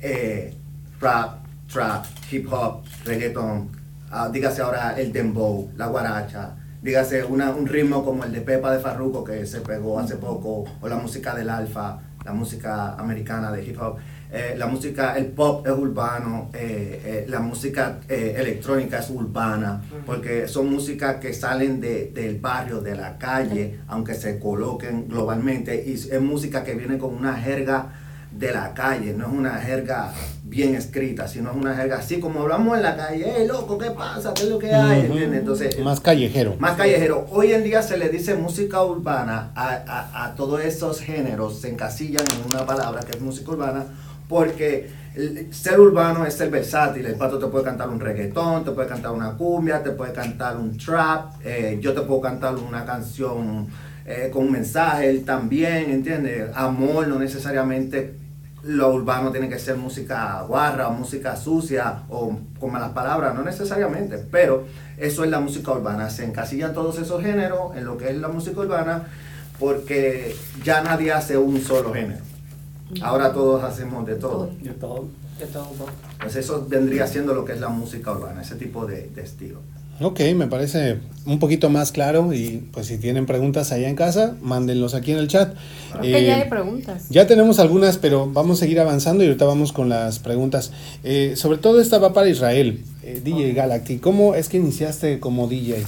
eh, rap, trap, hip hop, reggaeton, ah, dígase ahora el dembow, la guaracha, dígase una- un ritmo como el de Pepa de Farruko que se pegó hace poco, o la música del alfa, la música americana de hip hop. Eh, la música, el pop es urbano, eh, eh, la música electrónica es urbana, porque son músicas que salen de, del barrio, de la calle, aunque se coloquen globalmente, y es música que viene con una jerga de la calle, no es una jerga bien escrita, sino es una jerga así como hablamos en la calle, hey loco, ¿qué pasa? ¿Qué es lo que hay? Entonces, Más callejero. más callejero. Hoy en día se le dice música urbana a, a- a todos esos géneros, se encasillan en una palabra que es música urbana, porque el- ser urbano es ser versátil. El pato te puede cantar un reggaetón, te puede cantar una cumbia, te puede cantar un trap, eh, yo te puedo cantar una canción eh, con un mensaje, él también, ¿entiendes? Amor no necesariamente lo urbano tiene que ser música guarra o música sucia o con malas palabras, no necesariamente, pero eso es la música urbana. Se encasillan todos esos géneros en lo que es la música urbana porque ya nadie hace un solo género. Ahora todos hacemos de todo. De todo. De todo. Pues eso vendría siendo lo que es la música urbana, ese tipo de, de estilo. Ok, me parece un poquito más claro y pues si tienen preguntas allá en casa, mándenlos aquí en el chat. Creo que ya Eh, hay preguntas. Ya tenemos algunas, pero vamos a seguir avanzando y ahorita vamos con las preguntas. Eh, sobre todo esta va para Israel, eh, DJ Galactic. ¿Cómo es que iniciaste como DJ?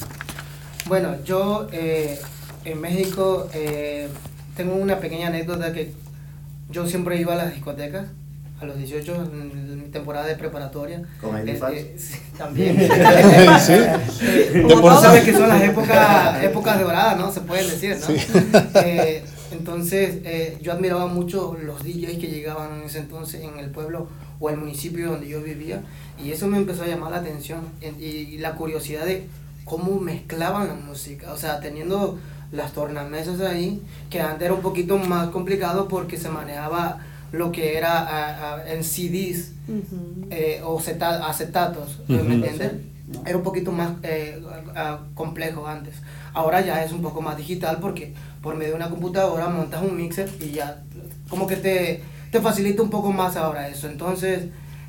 Bueno, yo eh, en México eh, tengo una pequeña anécdota que yo siempre iba a las discotecas a los 18 en mi temporada de preparatoria. ¿Con Eh, Fats? eh, sí, también. Sí. Como sí. sabes que son las épocas, épocas doradas, ¿no? Se pueden decir, ¿no? Sí. Eh, entonces, eh, yo admiraba mucho los DJs que llegaban en ese entonces en el pueblo o el municipio donde yo vivía y eso me empezó a llamar la atención en- y, y la curiosidad de cómo mezclaban la música, o sea, teniendo las tornamesas ahí, que antes era un poquito más complicado porque se manejaba lo que era en CDs Ujú. eh, o aceta- acetatos, ¿me entiendes? Era un poquito más eh, complejo antes. Ahora ya es un poco más digital porque por medio de una computadora montas un mixer y ya como que te, te facilita un poco más ahora eso. Entonces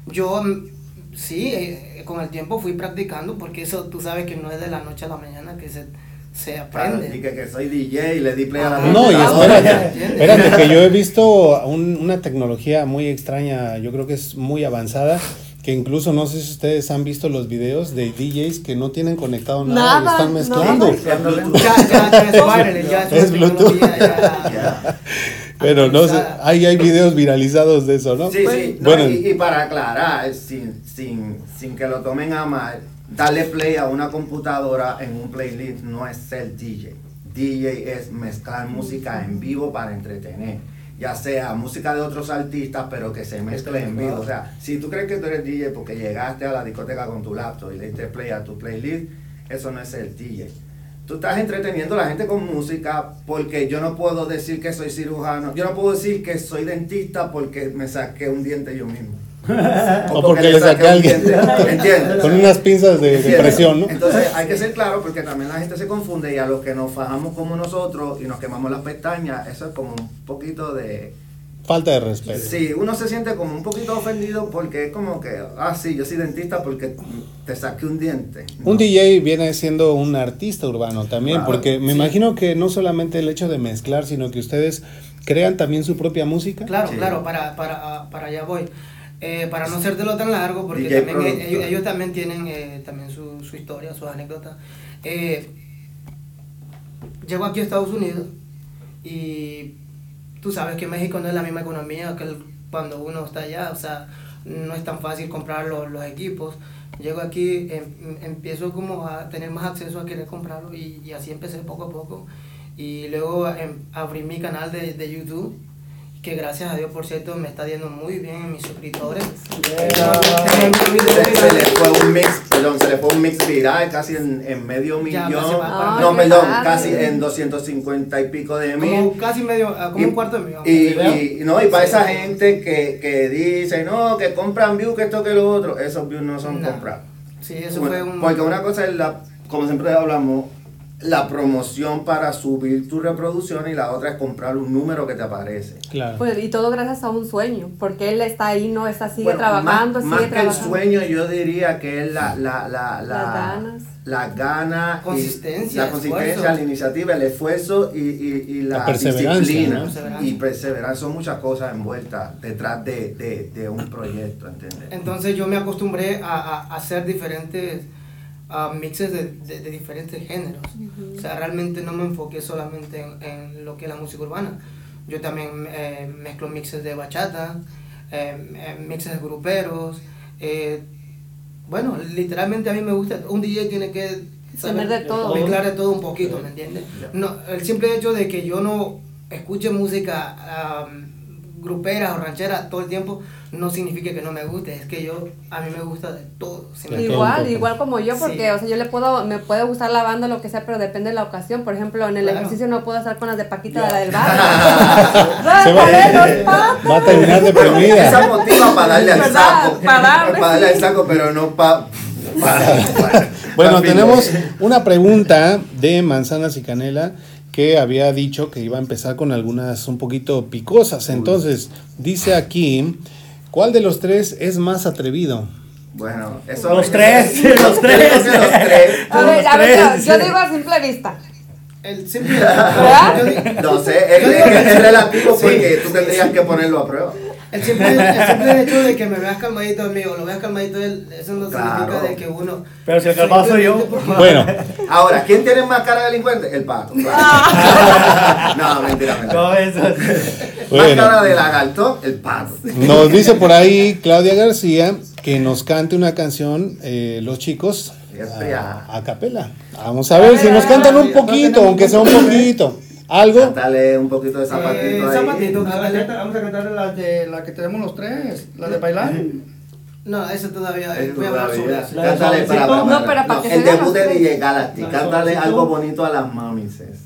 yo mm, sí, eh, con el tiempo fui practicando porque eso tú sabes que no es de la noche a la mañana que se, se aprende. y que, que soy DJ y le di play a la Ah, No, y espérate, espérate, que yo he visto un- una tecnología muy extraña, yo creo que es muy avanzada, que incluso no sé si ustedes han visto los videos de DJs que no tienen conectado nada, y Nada, están no. mezclando. Ya, ya, ya es wireless, ya es, Es una Bluetooth. tecnología ya- Ya. Pero no sé, ahí hay videos viralizados de eso, ¿no? Sí, sí. No, Bueno, y, y para aclarar, sin, sin, sin que lo tomen a mal, darle play a una computadora en un playlist no es ser DJ. DJ es mezclar música en vivo para entretener. Ya sea música de otros artistas, pero que se mezcle en vivo. O sea, si tú crees que tú eres DJ porque llegaste a la discoteca con tu laptop y le diste play a tu playlist, eso no es ser DJ. Tú estás entreteniendo a la gente con música porque yo no puedo decir que soy cirujano, yo no puedo decir que soy dentista porque me saqué un diente yo mismo. O porque le saqué a un alguien. ¿entiendes? con unas pinzas de, de presión, ¿no? Entonces hay que ser claro porque también la gente se confunde y a los que nos fajamos como nosotros y nos quemamos las pestañas, eso es como un poquito de... Falta de respeto. Sí, uno se siente como un poquito ofendido porque es como que, ah, sí, yo soy dentista porque te saqué un diente. Un No. DJ viene siendo un artista urbano también, Claro, porque me sí. imagino que no solamente el hecho de mezclar, sino que ustedes crean también su propia música. Claro, Sí. claro, para, para, para allá voy. Eh, para no hacértelo tan largo, porque también e- ellos, ellos también tienen eh, también su, su historia, sus anécdotas. Eh, llego aquí a Estados Unidos y tú sabes que México no es la misma economía que el- cuando uno está allá, o sea, no es tan fácil comprar los, los equipos. Llego aquí, em- empiezo como a tener más acceso a querer comprarlo y, y así empecé poco a poco. Y luego em, abrí mi canal de, de YouTube, que gracias a Dios, por cierto, me está yendo muy bien en mis suscriptores. Se, se le fue un mix, perdón, se le fue un mix viral casi en, en medio Ya, millón. para- no, perdón, qué casi padre. en 250 y pico de mil. Como casi medio, ah, como Y- un cuarto de millón. Y, y- no, y para esa gente que, que dice, no, que compran views, que esto, que lo otro, esos views no son No. comprados. Sí, eso Bueno, fue un... Porque una cosa es la, como siempre hablamos, la promoción para subir tu reproducción y la otra es comprar un número que te aparece. Claro. Pues, y todo gracias a un sueño, porque él está ahí, no está, sigue Bueno, trabajando, más, más que el sueño, yo diría que es la, la, la, la, Las ganas. la gana, y- Consistencia, la consistencia, la iniciativa, el esfuerzo y, y, y la, disciplina. ¿no? Perseverancia. Y perseverancia son muchas cosas envueltas detrás de, de, de un proyecto, ¿entiendes? Entonces yo me acostumbré a, a- a hacer diferentes ah, mixes de, de- de diferentes géneros. O sea, realmente no me enfoqué solamente en, en lo que es la música urbana. Yo también eh, mezclo mixes de bachata, eh, eh, mixes de gruperos. eh, bueno, literalmente a mí me gusta, un DJ tiene que Tener de todo. mezclar de todo un poquito, ¿me entiendes? No, el simple hecho de que yo no escuche música am, grupera o ranchera todo el tiempo no significa que no me guste, es que yo a mí me gusta de todo. ¿sí me De todo un Igual, igual como yo, porque, Sí. o sea, yo le puedo, me puede gustar la banda, lo que sea, pero depende de la ocasión. Por ejemplo, en el Claro. ejercicio no puedo estar con las de Paquita de la del barrio. Se va-. Va a terminar Esa deprimida. motiva para darle al saco. Para darle, darle sí. al saco, pero no para. Bueno, tenemos una pregunta de Manzanas y Canela que había dicho que iba a empezar con algunas un poquito picosas. Entonces, dice aquí, ¿cuál de los tres es más atrevido? Bueno, eso Los tres, los tres. los tres. A ver, a ver, yo, yo digo a simple vista. El simple, No sé, es, relativo Sí. porque tú tendrías que ponerlo a prueba. el simple, el simple hecho de que me veas calmadito amigo, lo veas calmadito él, eso no Claro. significa de que uno. Pero si el calmado soy yo. Bueno, Ahora, ¿quién tiene más cara de delincuente? El pato. no, mentira, mentira. No, eso Más Bueno. cara de lagarto, el pato. nos dice por ahí Claudia García que nos cante una canción eh, los chicos a, a capela. Vamos a ver si nos cantan un poquito, aunque sea un poquito. Algo. Cántale un poquito de zapatito Eh, ahí. zapatito. Vamos a cantar la de la que tenemos los tres, la de bailar. No, eso todavía. Él voy a hablar sobre eso. Cántale para, para, No, El se debut de. DJ de Cántale algo bonito a las mamises.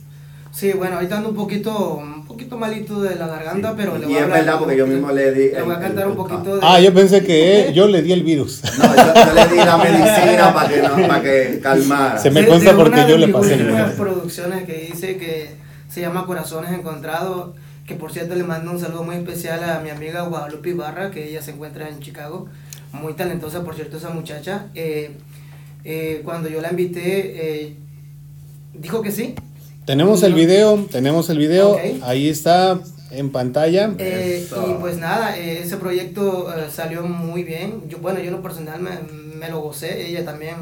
Sí, bueno, ahorita ando un poquito, poquito malito de la garganta, pero le voy Y a es hablar verdad porque yo mismo le di. Le voy a cantar el un poquito de. Ah, yo pensé que yo le di el virus. No, yo, yo le di la medicina para que, no, para que calmara. Se me de porque yo le pasé el virus. producciones que hice que se llama Corazones Encontrados, que por cierto le mando un saludo muy especial a mi amiga Guadalupe Ibarra, que ella se encuentra en Chicago, muy talentosa por cierto esa muchacha. Eh, eh, cuando yo la invité, eh, dijo que sí. Tenemos el video, tenemos el video, ahí está en pantalla. Eh, y pues nada, eh, ese proyecto eh, salió muy bien. Yo, bueno, yo en lo personal me, me lo gocé, ella también,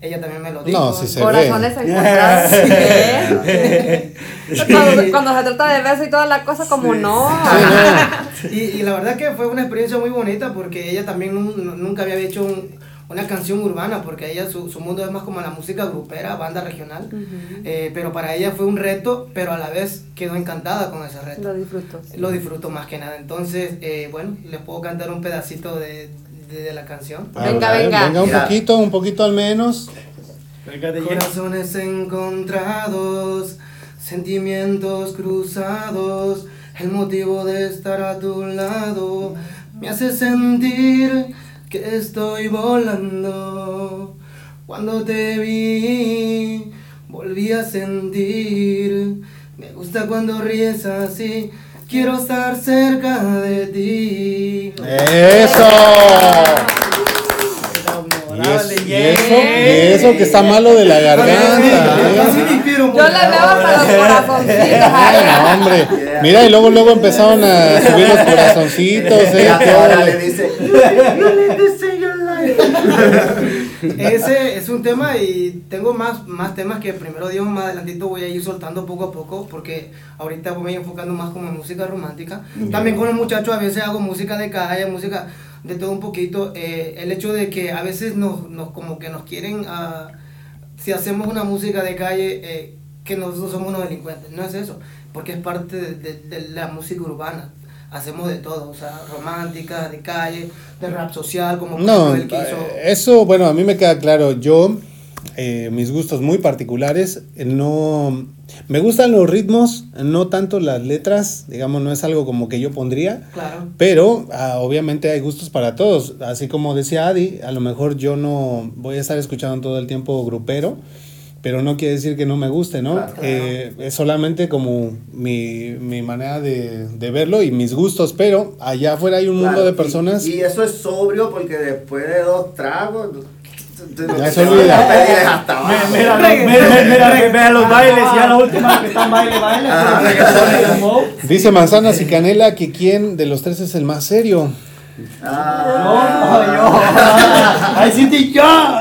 ella también me lo dijo. No, sí se Corazones ve. encontrados. Cuando, cuando se trata de beso y toda la cosa, como no. y, y la verdad que fue una experiencia muy bonita porque ella también nun- nunca había hecho un- una canción urbana porque ella su, su mundo es más como la música grupera, banda regional. Eh, pero para ella fue un reto, pero a la vez quedó encantada con ese reto. Lo disfruto. Lo disfruto más que nada. Entonces, eh, bueno, les puedo cantar un pedacito de, de- de la canción. Venga, ver, venga. Venga un Mira. poquito, un poquito al menos. Venga. Corazones encontrados, sentimientos cruzados, el motivo de estar a tu lado me hace sentir que estoy volando. Cuando te vi, volví a sentir, me gusta cuando ríes así, quiero estar cerca de ti. Eso. Y, eso, y eso que está malo de la garganta. Yo le veo hasta los corazoncitos hombre. Mira, y luego luego empezaron a subir los corazoncitos, eh, ahora le dice. Ese es un tema y tengo más, más temas que primero Dios más adelantito voy a ir soltando poco a poco porque ahorita voy enfocando más como en música romántica. También con los muchachos a veces hago música de calle, música de todo un poquito. Eh, el hecho de que a veces nos, nos como que nos quieren, ah, si hacemos una música de calle, eh, que nosotros somos unos delincuentes. No es eso, porque es parte de, de- de la música urbana. Hacemos de todo, o sea, romántica, de calle, de rap social, como No, él que hizo. eso, bueno, a mí me queda claro. Yo, eh, mis gustos muy particulares, eh, no. Me gustan los ritmos, no tanto las letras, digamos, no es algo como que yo pondría. Claro. Pero ah, obviamente hay gustos para todos. Así como decía Adi, a lo mejor yo no voy a estar escuchando todo el tiempo grupero, pero no quiere decir que no me guste, ¿no? Claro. Eh, es solamente como mi, mi manera de, de verlo y mis gustos, pero allá afuera hay un mundo de personas. Y, eso es sobrio porque después de dos tragos. Ya se olvida. hasta abajo. Mira, mira, mira, mira, mira, mira los bailes, ya la última que están baile, baile. Ah. Dice Manzanas y Canela que quién de los tres es el más serio. Ah. No, no, yo.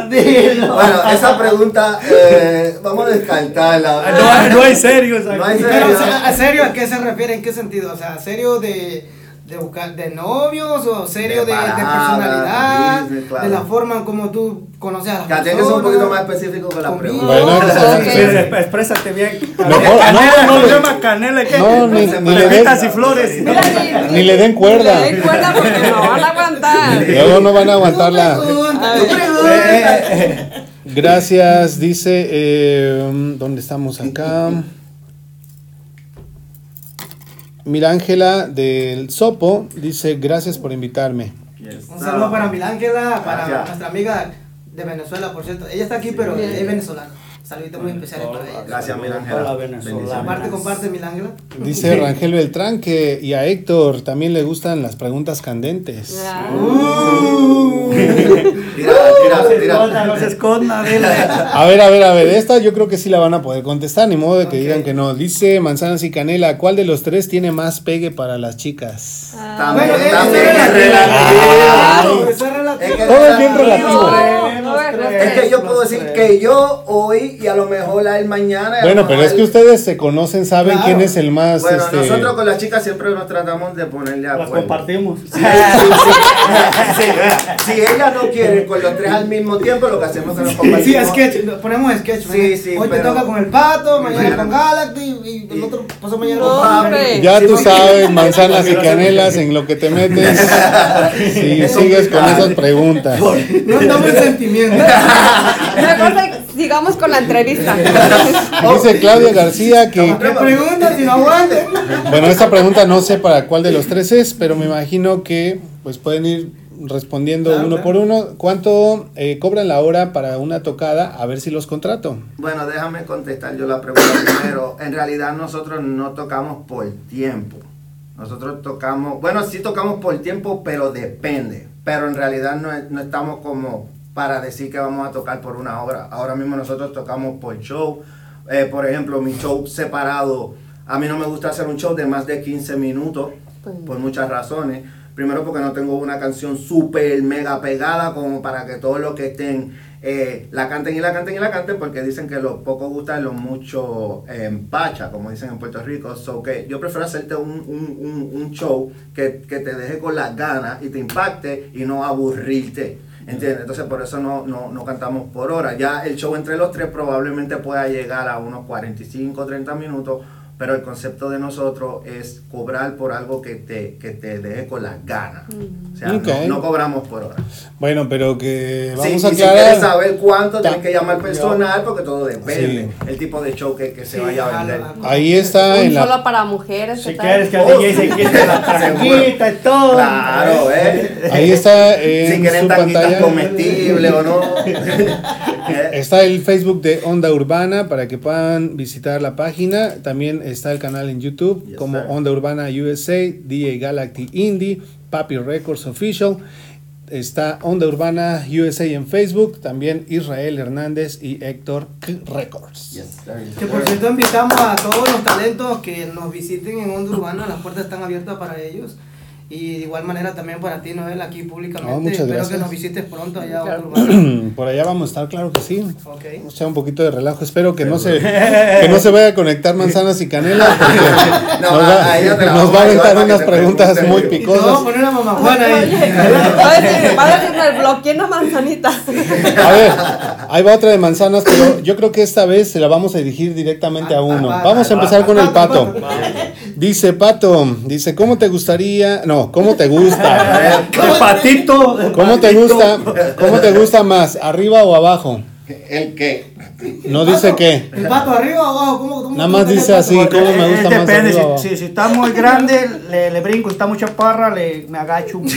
Te yo. Bueno, esa pregunta eh, vamos a descartarla. No, hay- No. Pero, o serio. sea, ¿a serio a qué se refiere? ¿En qué sentido? O sea, ¿a serio de, de buscar de novios o serio De de, de personalidad? business, claro. De la forma como tú conoces a las Ya personas. que ser un poquito más específico con la Conmigo. pregunta. Bueno, Ok. pues, Sí, exp- exprésate bien. Canela, no, no, no, se llama canela, ¿qué? no, ni- ni le den- y flores. Mira, ni, Ni le den cuerda. Ni le den cuerda porque no van a aguantar. Luego no van a aguantar la... Gracias, dice, eh, ¿dónde estamos acá? Mira Ángela del Sopo dice, gracias por invitarme. Un saludo para Milángela, para Gracias. nuestra amiga de Venezuela, por cierto. Ella está aquí, pero Bien. es venezolana. Saludito muy especial para ella. Gracias, mil Hola, Ángela. venezolana. Bendiciones. Comparte, comparte, Mil Ángela. Dice Rangel Beltrán que y a Héctor también le gustan las preguntas candentes. Tira, No se tira, esconda, tira. no se esconda, dile. A ver, a ver, a ver, esta yo creo que sí la van a poder contestar, ni modo de que digan que no. Dice Manzanas y Canela, ¿cuál de los tres tiene más pegue para las chicas? Bueno, eso también es es relativo. es Todo es bien relativo. Es que yo puedo decir que yo hoy y a lo mejor la él mañana. a Bueno, pero es que ustedes se conocen, saben Claro. quién es el más... Bueno, este, nosotros con las chicas siempre nos tratamos de ponerle Las acuerdo. compartimos. Sí, sí, sí. Sí, Si ella no quiere con los tres al mismo tiempo, lo que hacemos es que nos compartimos. Sí, sketch, ponemos sketch. Sí, mañana. sí, Hoy te toca con el pato, mañana con Galacty y el otro pasó mañana No, con Pablo. Ya Sí, tú sabes, manzanas y en lo que te metes. Si Es sigues con esas preguntas. No andamos en sentimiento. Mejor sigamos con la entrevista. Dice Claudia García que... ¿Qué preguntas si no aguante? Bueno, esta pregunta no sé para cuál de los tres es, pero me imagino que pues pueden ir respondiendo Claro, uno claro. por uno. ¿Cuánto eh, cobran la hora para una tocada? A ver si los contrato. Bueno, déjame contestar yo la pregunta primero. En realidad nosotros no tocamos por tiempo. Nosotros tocamos, bueno, sí tocamos por tiempo, pero depende. Pero en realidad no, no estamos como para decir que vamos a tocar por una hora. Ahora mismo nosotros tocamos por show. Eh, por ejemplo, mi show separado, a mí no me gusta hacer un show de más de 15 minutos, por muchas razones. Primero porque no tengo una canción súper mega pegada como para que todos los que estén eh, la canten y la canten y la canten porque dicen que lo poco gusta y lo mucho eh, empacha, como dicen en Puerto Rico. So que yo prefiero hacerte un, un- un- un show que, que te deje con las ganas y te impacte y no aburrirte. ¿Entiendes? Entonces por eso no, no, no cantamos por hora. Ya el show entre los tres probablemente pueda llegar a unos 45, 30 minutos, pero el concepto de nosotros es cobrar por algo que te, que te deje con las ganas. O sea, no, no cobramos por hora. Bueno, pero que Sí, vamos y a si quieres saber cuánto, Ta- tienes que llamar personal porque todo depende. Sí. El tipo de show que, que se Sí, vaya a vender. Ahí está en Un la solo para mujeres. Si quieres que el Oh, DJ se quite la tanguita y todo. Claro, ¿eh? Ahí está en si quieren pantalla. comestibles o no. Está el Facebook de Onda Urbana para que puedan visitar la página. También está el canal en YouTube Yes, como sir. Onda Urbana USA, DJ Galactic Indie, Papi Records Official. Está Onda Urbana USA en Facebook. También Israel Hernández y Héctor K Records. Yes. Que por cierto invitamos a todos los talentos que nos visiten en Onda Urbana, las puertas están abiertas para ellos. Y de igual manera también para ti, Noel, aquí públicamente. No, muchas Espero gracias. que nos visites pronto allá a Claro. Por allá vamos a estar, claro que sí. Ok. O sea, un poquito de relajo. Espero que no se, que no se vaya a conectar manzanas y canela porque No, nos, va, a nos vamos va a aventar unas preguntas pregunte. muy te vamos a picosas. poner una mamajuana ahí. va a decir, va a decir, me bloqueé una manzanita. A ver, ahí va otra de manzanas, pero yo creo que esta vez se la vamos a dirigir directamente a uno. Vamos a empezar con el pato. Dice Pato, dice, ¿cómo te gustaría? No, ¿cómo te gusta? El patito. ¿Cómo te gusta? ¿Cómo te gusta más? ¿Arriba o abajo? ¿El qué? No dice qué. ¿El pato arriba o abajo? ¿Cómo, cómo Nada cómo más dice así? ¿cómo me gusta más Depende, arriba o abajo? si, si, si está muy grande, le, le brinco, si está mucha parra, le, me agacho.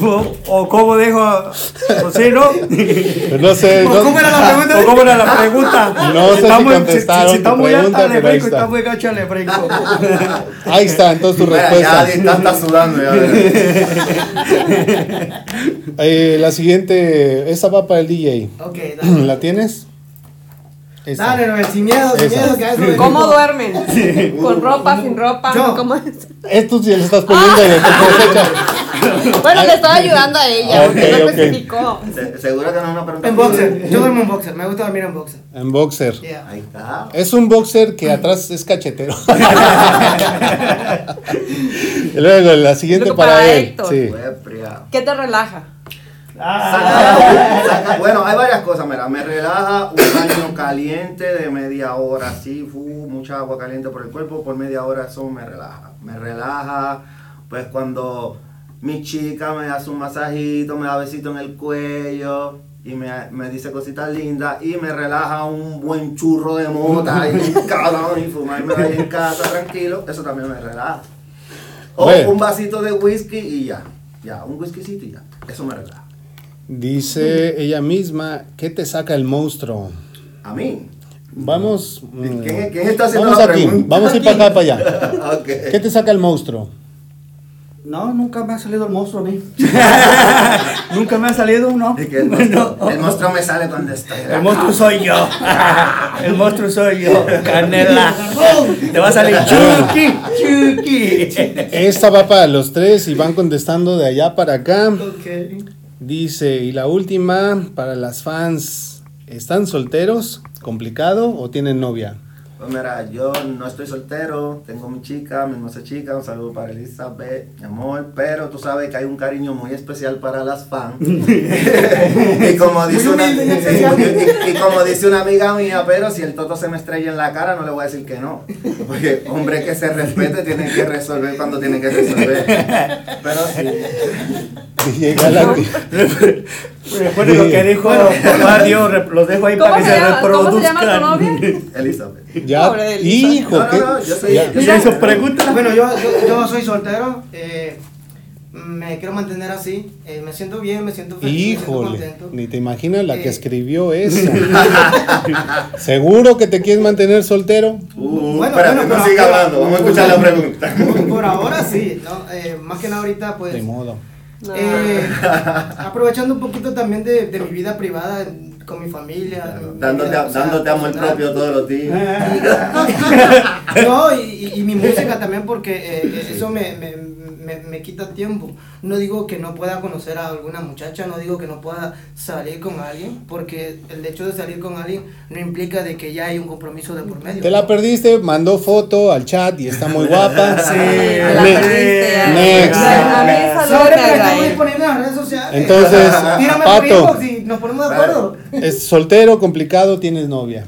o, o como dejo, o si no. Pues no sé. ¿O no- ¿Cómo era la pregunta? ¿O cómo era la pregunta? No sé si está muy, contestaron si, está tu muy pregunta, alta, le brinco, está. está muy gacha, le brinco. Ahí está, entonces tu Mira, respuesta. ya está, está sudando. Ya, Eh, la siguiente, esa va para el DJ. Ok, dale. ¿La tienes? Esa. Dale, Noel, sin miedo, sin Esa. miedo, que a eso ¿Cómo duermen? ¿Con ropa, sin ropa? Yo. ¿Cómo es? Esto sí le estás poniendo de tu cosecha. Bueno, le estoy ayudando a ella, porque Ok, no especificó. Se- Seguro que no es una pregunta. En boxer. Yo duermo en boxer. Me gusta dormir en boxer. En boxer. Yeah. Ahí está. Es un boxer que atrás es cachetero. y luego la siguiente Luego para, para él. Sí. ¿Qué te relaja? Ah, Saca- saca- bueno, hay varias cosas, mira, me relaja un baño caliente de media hora, así, fu, mucha agua caliente por el cuerpo, por media hora eso me relaja. Me relaja, pues cuando mi chica me hace un masajito, me da besito en el cuello y me, me dice cositas lindas y me relaja un buen churro de mota y cabrón y fumarme ahí en casa tranquilo, eso también me relaja. O Bueno. un vasito de whisky y ya, ya, un whiskycito y ya, eso me relaja. Dice ella misma, ¿qué te saca el monstruo? A mí. Vamos. ¿Quién, mm, quién está haciendo Vamos la aquí, pregunta? vamos a ir para acá, para allá. Ok. ¿Qué te saca el monstruo? No, nunca me ha salido el monstruo a mí. nunca me ha salido, ¿no? Es que el, monstruo, No. el monstruo me sale cuando estoy. El monstruo soy yo. El monstruo soy yo. Canela. Te va a salir Chucky. Chucky. Esta va para los tres y van contestando de allá para acá. Ok. Dice, y la última, para las fans, ¿están solteros? ¿Complicado o tienen novia? Pues mira, yo no estoy soltero, tengo mi chica, mi hermosa chica, un saludo para Elizabeth, mi amor, pero tú sabes que hay un cariño muy especial para las fans. y, como dice una, y, y como dice una amiga mía, pero si el toto se me estrella en la cara, no le voy a decir que no. Porque hombre que se respete tiene que resolver cuando tiene que resolver. Pero sí. Y llega la- Recuerden lo que dijo papá Dios, los dejo ahí ¿Cómo para que se llama- cómo se llama tu reproduzcan. novia? Elizabeth. ya, Pobre hijo, No, no, ¿qué? no, yo soy- Ya. yo ¿Ya hizo pregunta? Bueno, yo, yo, yo soy soltero, eh, me quiero mantener así, eh, me siento bien, me siento feliz, me siento Híjole, contento. ni te imaginas la que Eh. escribió eso. ¿Seguro que te quieres mantener soltero? Uh, Bueno, espérate, bueno, no siga hablando, vamos a escuchar la pregunta. Por, por ahora sí, ¿no? Eh, más que nada ahorita pues... De modo. No. Eh, aprovechando un poquito también de, de mi vida privada con mi familia. mi Dándote, vida, o sea, dándote amor propio todos los días. No, y, y- y mi música también porque eh, eso me, me, me, me quita tiempo. No digo que no pueda conocer a alguna muchacha, no digo que no pueda salir con alguien, porque el hecho de salir con alguien no implica de que ya hay un compromiso de por medio. Te la perdiste, mandó foto al chat y está muy guapa. Sí. La perdiste next. En las redes sociales. Entonces, por Pato. inbox y nos ponemos de acuerdo. ¿Es soltero, complicado, tienes novia?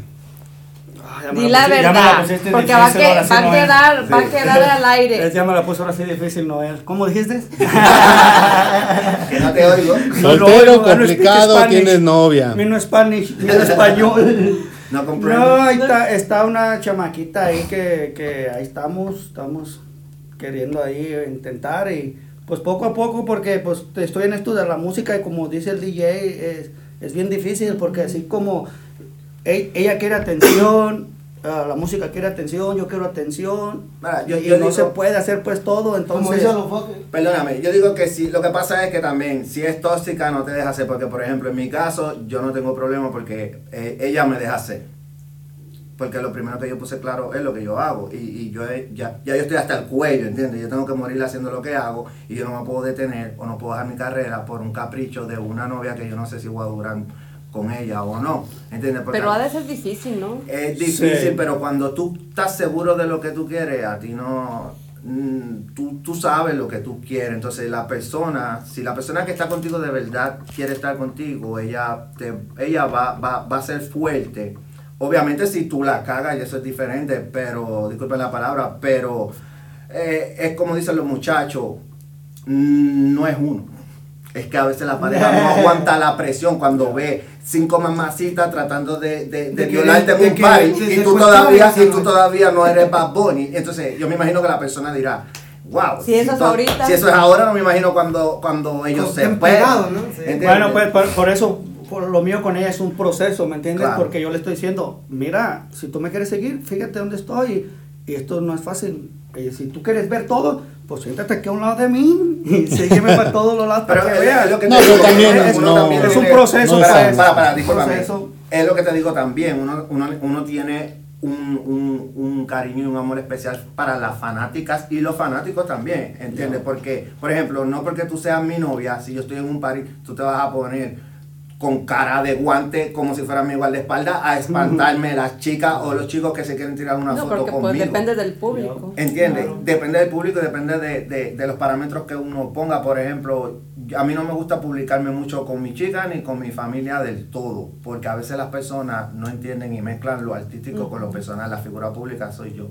Ah, ya Di la pusi- ya me verdad, pusiste porque va que- sí, va a quedar, va a Sí. quedar al aire. Ya me la puso ahora sí difícil, Noel. ¿Cómo dijiste? Que no te oigo. Soltero, don't speak complicado, Spanish. tienes novia. Mi no Spanish, mi no español. No comprendo. No, ahí está, está una chamaquita ahí que, que ahí estamos, estamos queriendo ahí intentar y pues poco a poco porque pues estoy en esto de la música y como dice el DJ es, es bien difícil porque así como e- ella quiere atención, ah, la música quiere atención, yo quiero atención Mira, yo- y yo no digo- se puede hacer pues todo, entonces... Perdóname, yo digo que sí, lo que pasa es que también, si es tóxica, no te deja hacer, porque por ejemplo, en mi caso, yo no tengo problema porque eh, ella me deja hacer. Porque lo primero que yo puse claro es lo que yo hago. Y, y yo he- ya, ya yo estoy hasta el cuello, ¿entiendes? Yo tengo que morir haciendo lo que hago y yo no me puedo detener o no puedo dejar mi carrera por un capricho de una novia que yo no sé si voy a durar con ella o no, ¿entiendes? Porque Pero ha de ser difícil, ¿no? es difícil, Sí. pero cuando tú estás seguro de lo que tú quieres, a ti no... mm, Tú, tú sabes lo que tú quieres, entonces la persona, si la persona que está contigo de verdad quiere estar contigo, ella, te, ella va, va, va a ser fuerte. Obviamente si tú la cagas y eso es diferente, pero, disculpen la palabra, pero eh, es como dicen los muchachos, mm, no es uno. Es que a veces la pareja no aguanta la presión cuando ve cinco mamacitas tratando de, de, de De violarte en un que- party de y tú secuestrar todavía, y tú todavía no eres Bad Bunny. Entonces yo me imagino que la persona dirá, wow. Si eso es ahorita. Si eso es ahora, no me imagino cuando, cuando ellos se pegados, ¿no? Bueno, pues por, por eso, por lo mío con ella es un proceso, ¿me entiendes? Claro. Porque yo le estoy diciendo, mira, si tú me quieres seguir, fíjate dónde estoy. Y esto no es fácil. Y si tú quieres ver todo, pues siéntate aquí a un lado de mí y sígueme para todos los lados Pero para que es- veas. es lo que No, te pero digo, también es- no- también es un proceso, no para, para, para, discúlpame. Es lo que te digo también, uno, uno, uno tiene un, un, un cariño y un amor especial para las fanáticas y los fanáticos también, ¿entiendes? Porque, por ejemplo, no porque tú seas mi novia, si yo estoy en un party, tú te vas a poner con cara de guante como si fuera mi guardaespaldas a espantarme las chicas o los chicos que se quieren tirar una No, foto porque conmigo. pues depende del público. ¿Entiendes? Claro. Depende del público y depende de, de- de los parámetros que uno ponga. Por ejemplo, a mí no me gusta publicarme mucho con mi chica ni con mi familia del todo, porque a veces las personas no entienden y mezclan lo artístico con lo personal. La figura pública soy yo,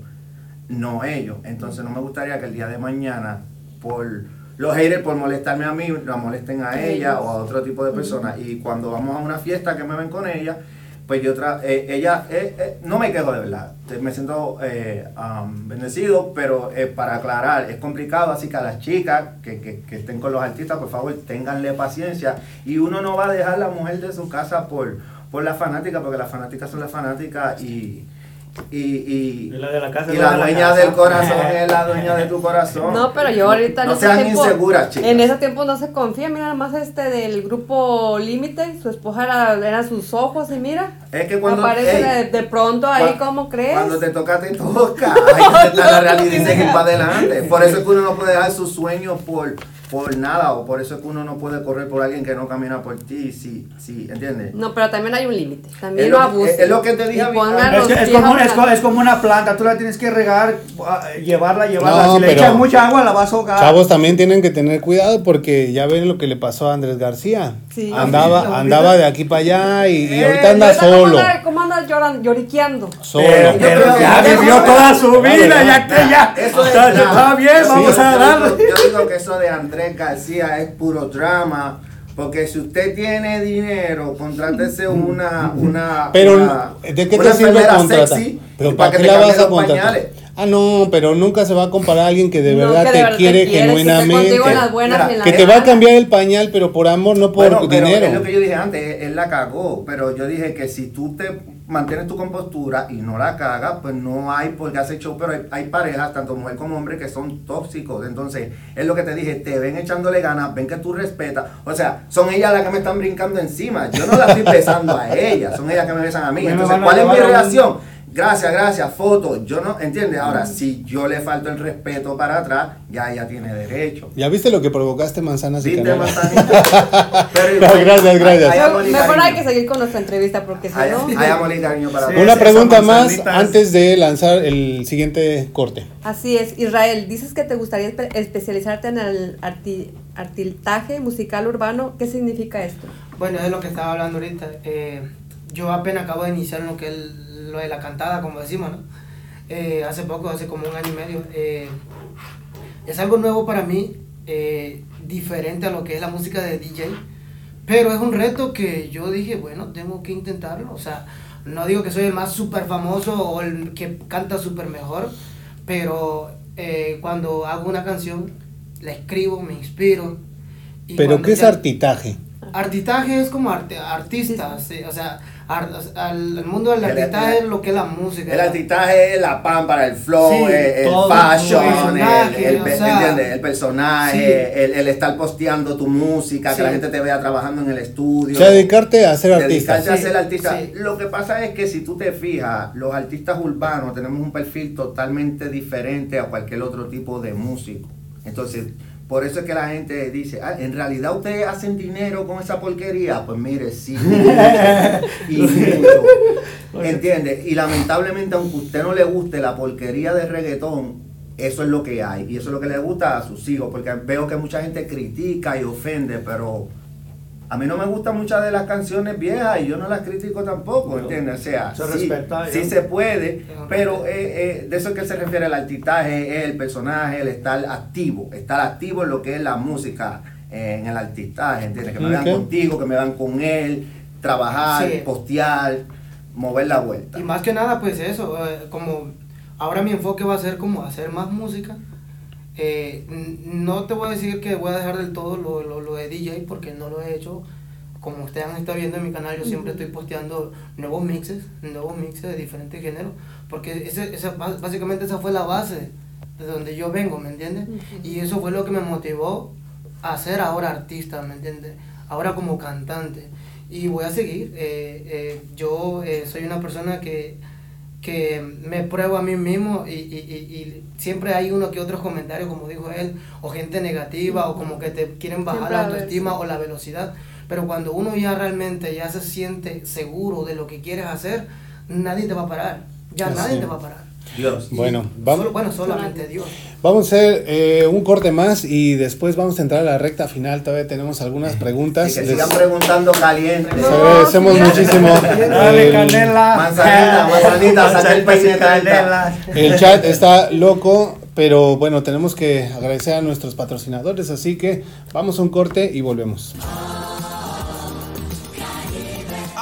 no ellos. Entonces no me gustaría que el día de mañana, por los haters, por molestarme a mí, la molesten a ella o a otro tipo de personas. Y cuando vamos a una fiesta que me ven con ella, pues yo tra eh, ella eh, eh, no me quejo de verdad. Me siento eh, um, bendecido pero eh, para aclarar es complicado así que a las chicas que, que, que estén con los artistas por favor ténganle paciencia. Y uno no va a dejar la mujer de su casa por por la fanática, porque las fanáticas son las fanáticas y, y, y, Y la de la casa y es la la de la dueña casa. del corazón es la dueña de tu corazón. No, pero yo ahorita no, en sean ese tiempo, inseguras, chicas. en ese tiempo no se confía, mira nada más este del grupo Límite, su esposa era, eran sus ojos y mira, Es que cuando aparece de, de pronto ahí, ¿cómo crees? Cuando te toca, te toca. Hay que aceptar la realidad y seguir para adelante. Por eso es que uno no puede dejar sus sueños por, por nada, o por eso es que uno no puede correr por alguien que no camina por ti. Sí, sí, ¿entiendes? No, pero también hay un límite, también Es no lo que- abusen. es lo que te dije Es, que es, como, es, una- es como una planta, tú la tienes que regar, ah, llevarla, llevarla. No, si le echas mucha agua, la vas a ahogar. Chavos también tienen que tener cuidado porque ya ven lo que le pasó a Andrés García. Sí. Andaba, sí, andaba de aquí para allá y, y Eh, ahorita anda Ahorita, ¿Cómo solo. anda, cómo anda lloran- lloriqueando? Solo. Pero, pero ya vivió toda su vida, ya. ya que ya. Eso es está, está bien, Yo vamos digo- a darle. Yo digo que eso de Andrés García es puro drama. Porque si usted tiene dinero, contrátese una. una Pero, una- ¿de qué una te sirve contratar? sexy Pero ¿para que qué la vas a contratar? pañales? Ah, no, pero nunca se va a comparar a alguien que de No, verdad que de te verdad quiere te quiere, que genuinamente. las buenas en las Que te va a cambiar el pañal, pero por amor, no por Bueno, pero dinero. es lo que yo dije antes, él, la cagó, pero yo dije que si tú te mantienes tu compostura y no la cagas, pues no hay por qué hacer show, pero hay, hay parejas, tanto mujer como hombre, que son tóxicos, entonces es lo que te dije, te ven echándole ganas, ven que tú respetas, o sea, son ellas las que me están brincando encima, yo no la estoy besando a ellas, son ellas que me besan a mí, entonces ¿cuál es mi reacción? Gracias, gracias, foto. Yo no, ¿entiendes? Ahora, si yo le falto el respeto para atrás, ya ella tiene derecho. ¿Ya viste lo que provocaste, manzanas y ¿Viste, canela? manzanita? Pero No, gracias, gracias. hay- hay Mejor hay que seguir con nuestra entrevista porque si Hay, no... hay amor y cariño para Sí. Una pregunta más antes de lanzar el siguiente corte. Así es, Israel, dices que te gustaría espe- especializarte en el arti- artiltaje musical urbano. ¿Qué significa esto? Bueno, es lo que estaba hablando ahorita. Eh, yo apenas acabo de iniciar en lo que es lo de la cantada, como decimos, ¿no? Eh, hace poco, hace como un año y medio. Eh, es algo nuevo para mí, eh, diferente a lo que es la música de DJ, pero es un reto que yo dije, bueno, tengo que intentarlo. O sea, no digo que soy el más súper famoso o el que canta súper mejor, pero eh, cuando hago una canción, la escribo, me inspiro. y ¿Pero qué es ya- artitaje? Artitaje es como arte, artistas, sí, o sea, al, el mundo del El- artitaje el- es lo que es la música. El artistaje es la pan para el flow, Sí, el, el fashion, el, personaje, el, o pe- sea, ¿entiendes? el personaje, el, el estar posteando tu música, Sí. que la gente te vea trabajando en el estudio. O sea, dedicarte a ser artista. Dedicarse a ser artista. sí. Lo que pasa es que si tú te fijas, los artistas urbanos tenemos un perfil totalmente diferente a cualquier otro tipo de músico. Entonces, por eso es que la gente dice, ah, en realidad ustedes hacen dinero con esa porquería. Pues mire, sí. y mucho. ¿Entiendes? Y lamentablemente, aunque a usted no le guste la porquería de reggaetón, eso es lo que hay. Y eso es lo que le gusta a sus hijos. Porque veo que mucha gente critica y ofende, pero a mí no me gustan muchas de las canciones viejas y yo no las critico tampoco, ¿entiendes? O sea, Se sí, respeta, sí ya. se puede, pero eh, eh, de eso es que se refiere el artistaje, es el personaje, el estar activo, estar activo en lo que es la música, eh, en el artistaje, ¿entiendes? Que me vean contigo, que me vean con él, trabajar, Sí. postear, mover la vuelta. Y más que nada, pues eso, eh, como ahora mi enfoque va a ser como hacer más música. Eh, no te voy a decir que voy a dejar del todo lo, lo, lo de DJ porque no lo he hecho. Como ustedes han estado viendo en mi canal, yo siempre estoy posteando nuevos mixes, nuevos mixes de diferentes géneros, porque ese, esa, básicamente esa fue la base de donde yo vengo, ¿me entiendes? Y eso fue lo que me motivó a ser ahora artista, ¿me entiendes? Ahora como cantante. Y voy a seguir. eh, eh, yo soy una persona que, que me pruebo a mí mismo y, y- y- y siempre hay uno que otros comentarios, como dijo él, o gente negativa, o como que te quieren bajar Siempre la autoestima o la velocidad. Pero cuando uno ya realmente ya se siente seguro de lo que quieres hacer, nadie te va a parar. Ya Así nadie te va a parar. Dios. Bueno, Solo- vamos, bueno, solamente Dios. Vamos a hacer eh, un corte más y después vamos a entrar a la recta final. Todavía tenemos algunas preguntas. Y que Les, sigan preguntando caliente. les agradecemos No, muchísimo. Dale, El- canela. Manzanita, manzanita, saca el peineta. canela. El chat está loco, pero bueno, tenemos que agradecer a nuestros patrocinadores, así que vamos a un corte y volvemos.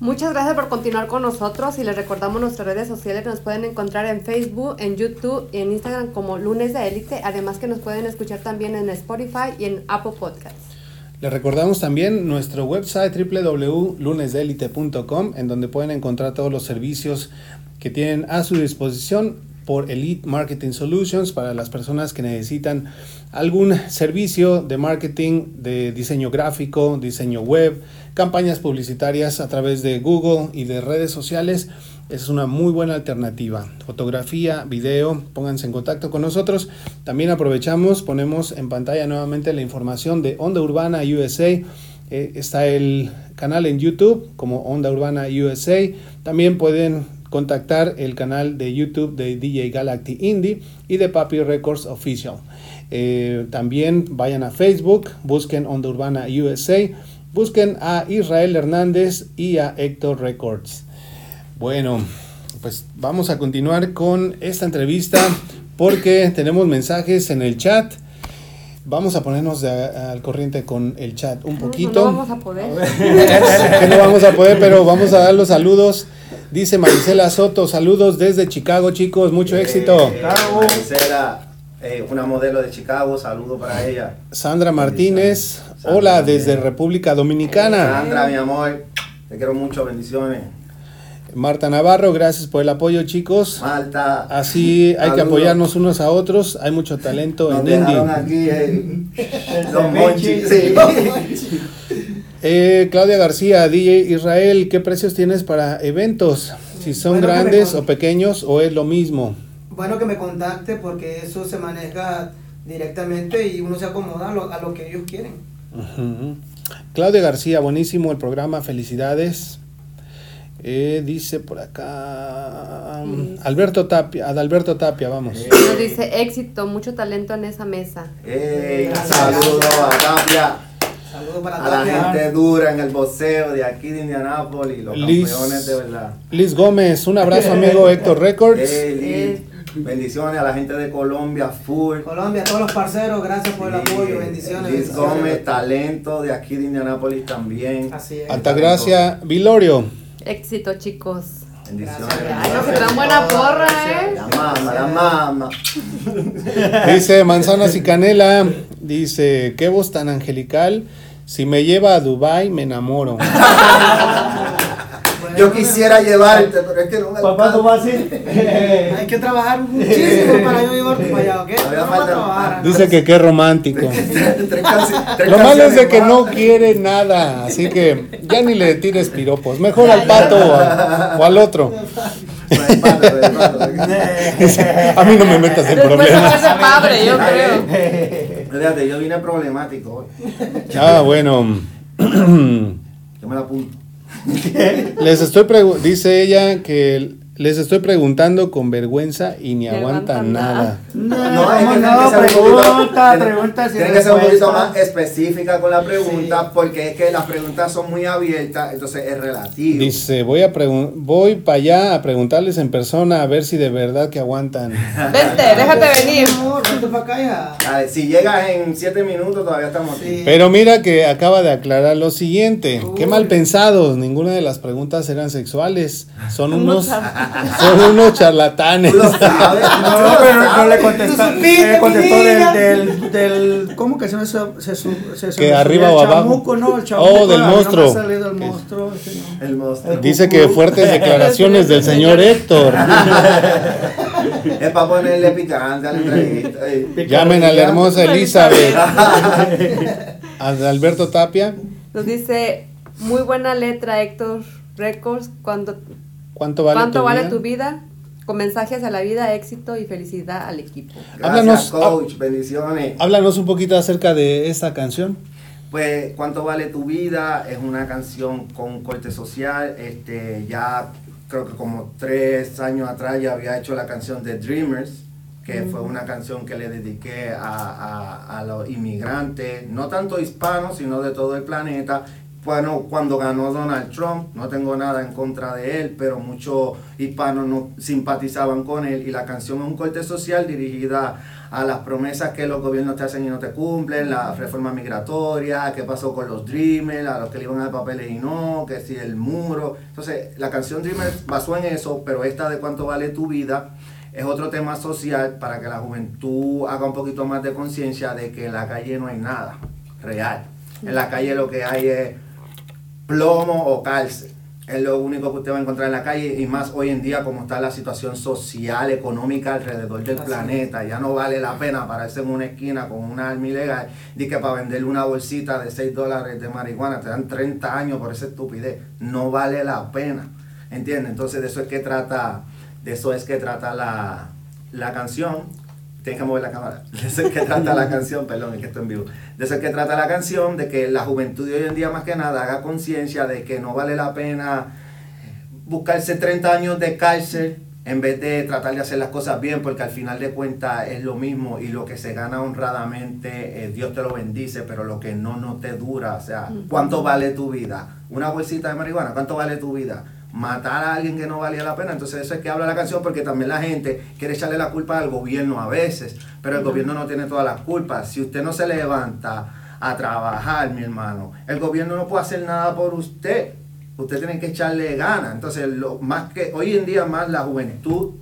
Muchas gracias por continuar con nosotros y les recordamos nuestras redes sociales. Nos pueden encontrar en Facebook, en YouTube y en Instagram como Lunes de Élite. Además que nos pueden escuchar también en Spotify y en Apple Podcasts. Les recordamos también nuestro website www.lunesdelite.com en donde pueden encontrar todos los servicios que tienen a su disposición por Elite Marketing Solutions para las personas que necesitan algún servicio de marketing, de diseño gráfico, diseño web, campañas publicitarias a través de Google y de redes sociales. Es una muy buena alternativa. Fotografía, video, pónganse en contacto con nosotros. También aprovechamos, ponemos en pantalla nuevamente la información de Onda Urbana USA. Eh, está el canal en YouTube como Onda Urbana USA. También pueden contactar el canal de YouTube de DJ Galactic Indie y de Papi Records Official. Eh, también vayan a Facebook, busquen Onda Urbana USA, busquen a Israel Hernández y a Héctor Records. Bueno, pues vamos a continuar con esta entrevista porque tenemos mensajes en el chat. Vamos a ponernos de- al corriente con el chat un poquito. No vamos a poder. que no vamos a poder, pero vamos a dar los saludos. Dice Marisela Soto, saludos desde Chicago, chicos, mucho éxito. Eh, Maricela, eh, una modelo de Chicago, saludo para ella. Sandra Martínez, Sandra hola desde República Dominicana. Sandra, mi amor, te quiero mucho, bendiciones. Marta Navarro, gracias por el apoyo, chicos. Malta. Así hay que apoyarnos unos a otros. Hay mucho talento Nos en dejaron Indie. aquí eh, El Don Monchi, ceviche. sí. Eh, Claudia García, DJ Israel, ¿qué precios tienes para eventos? Si son Bueno, grandes o pequeños o es lo mismo. Bueno que me contacte porque eso se maneja directamente y uno se acomoda a lo, a lo que ellos quieren. Claudia García, buenísimo el programa, felicidades. Eh, dice por acá um, Alberto Tapia, Adalberto Tapia, vamos. Nos dice éxito, mucho talento en esa mesa. Gracias. saludos a Tapia, Saludos para a la gente dura en el boxeo de aquí de Indianápolis, los Liz. campeones de verdad. Liz Gómez, un abrazo amigo Héctor Records. Liz, bendiciones a la gente de Colombia, full. Colombia, a todos los parceros, gracias por el apoyo, bendiciones. Liz bendiciones. Gómez, talento de aquí de Indianápolis también. Así es. Altagracia Vilorio. Éxito, chicos. Bendiciones. Gracias. Ay, no, que tan buena porra, ¿eh? La mama, la mama. Dice Manzanas y Canela, dice, qué voz tan angelical. Si me lleva a Dubai me enamoro. Yo quisiera llevarte, pero es que no me Papá, ¿tú vas así? Hay que trabajar muchísimo para yo llevarte para allá, ¿ok? No a trabajar. Dice que qué romántico. Lo malo es de que no quiere nada, así que ya ni le tires piropos. Mejor al pato o, a- o al otro. A mí no me metas en problemas. hace padre, yo creo. Fíjate, yo vine problemático. Ah, bueno. Yo me la apunto. Les estoy pregu- dice ella que les estoy preguntando con vergüenza y ni aguantan nada. No, No, es que no, no, pregunta, pregunta, Tiene que ser un poquito más específica con la pregunta, porque es que las preguntas son muy abiertas, entonces es relativo. Dice, voy a voy para allá a preguntarles en persona a ver si de verdad que aguantan. Vente, déjate venir. No, vente para acá ya. A ver, si llegas en 7 minutos, todavía estamos aquí. Sí. Pero mira que acaba de aclarar lo siguiente. Qué mal pensados, ninguna de las preguntas eran sexuales. Son unos Son unos charlatanes. Lo sabes. No, pero no le contestó. Le contestó del, del, del. ¿Cómo que se me se, se, se, se Que arriba o el abajo. chamuco, no, el Oh, chamuco, del no me ha monstruo. salido el monstruo. ese no. El monstruo. Dice que fuertes declaraciones del señor Héctor. Es para ponerle picante a la entrevista. Llamen a la hermosa Elizabeth. A Alberto Tapia. Nos dice, muy buena letra Héctor Records, cuando, ¿Cuánto vale ¿cuánto tu vale vida? tu vida? Con mensajes a la vida, éxito y felicidad al equipo. Gracias, Háblanos- coach. Bendiciones. Háblanos un poquito acerca de esta canción. Pues, ¿cuánto vale tu vida? Es una canción con corte social. Este, ya creo que como tres años atrás ya había hecho la canción de Dreamers, que fue una canción que le dediqué a, a- a los inmigrantes, no tanto hispanos, sino de todo el planeta. Bueno, cuando ganó Donald Trump, no tengo nada en contra de él, pero muchos hispanos no simpatizaban con él y la canción es un corte social dirigida a las promesas que los gobiernos te hacen y no te cumplen, la reforma migratoria, qué pasó con los Dreamers, a los que le iban a dar papeles y no, que si el muro. Entonces, la canción Dreamers basó en eso, pero esta de cuánto vale tu vida es otro tema social para que la juventud haga un poquito más de conciencia de que en la calle no hay nada real. En la calle lo que hay es plomo o cárcel. Es lo único que usted va a encontrar en la calle y más hoy en día como está la situación social, económica alrededor del Así planeta. Ya no vale la pena pararse en una esquina con una arma ilegal y que para venderle una bolsita de 6 dólares de marihuana te dan 30 años por esa estupidez. No vale la pena. ¿Entiendes? Entonces de eso es que trata, de eso es que trata la, la canción. Tienes que mover la cámara. De eso es que trata la canción, perdón, es que estoy en vivo. De eso es que trata la canción, de que la juventud de hoy en día más que nada haga conciencia de que no vale la pena buscarse 30 años de cárcel en vez de tratar de hacer las cosas bien, porque al final de cuentas es lo mismo y lo que se gana honradamente, eh, Dios te lo bendice, pero lo que no, no te dura. O sea, ¿cuánto vale tu vida? Una bolsita de marihuana, ¿cuánto vale tu vida? Matar a alguien que no valía la pena. Entonces eso es que habla la canción, porque también la gente quiere echarle la culpa al gobierno a veces, pero el gobierno no tiene todas las culpas. Si usted no se levanta a trabajar, mi hermano, el gobierno no puede hacer nada por usted usted tiene que echarle ganas. Entonces, lo más que hoy en día más la juventud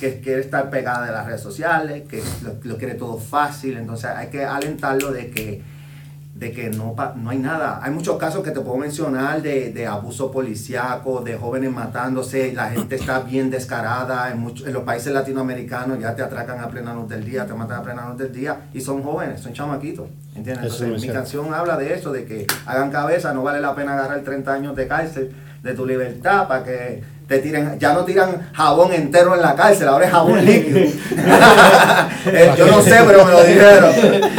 que quiere estar pegada de las redes sociales, que lo, lo quiere todo fácil, entonces hay que alentarlo de que de que no, pa- no hay nada. Hay muchos casos que te puedo mencionar de, de abuso policiaco, de jóvenes matándose, la gente está bien descarada, en, muchos- en los países latinoamericanos ya te atracan a plena luz del día, te matan a plena luz del día, y son jóvenes, son chamaquitos, ¿entiendes? Entonces, mi cierto. canción habla de eso, de que hagan cabeza, no vale la pena agarrar 30 años de cárcel de tu libertad para que te tiren, ya no tiran jabón entero en la cárcel, ahora es jabón líquido. Eh, Yo no sé, pero me lo dijeron.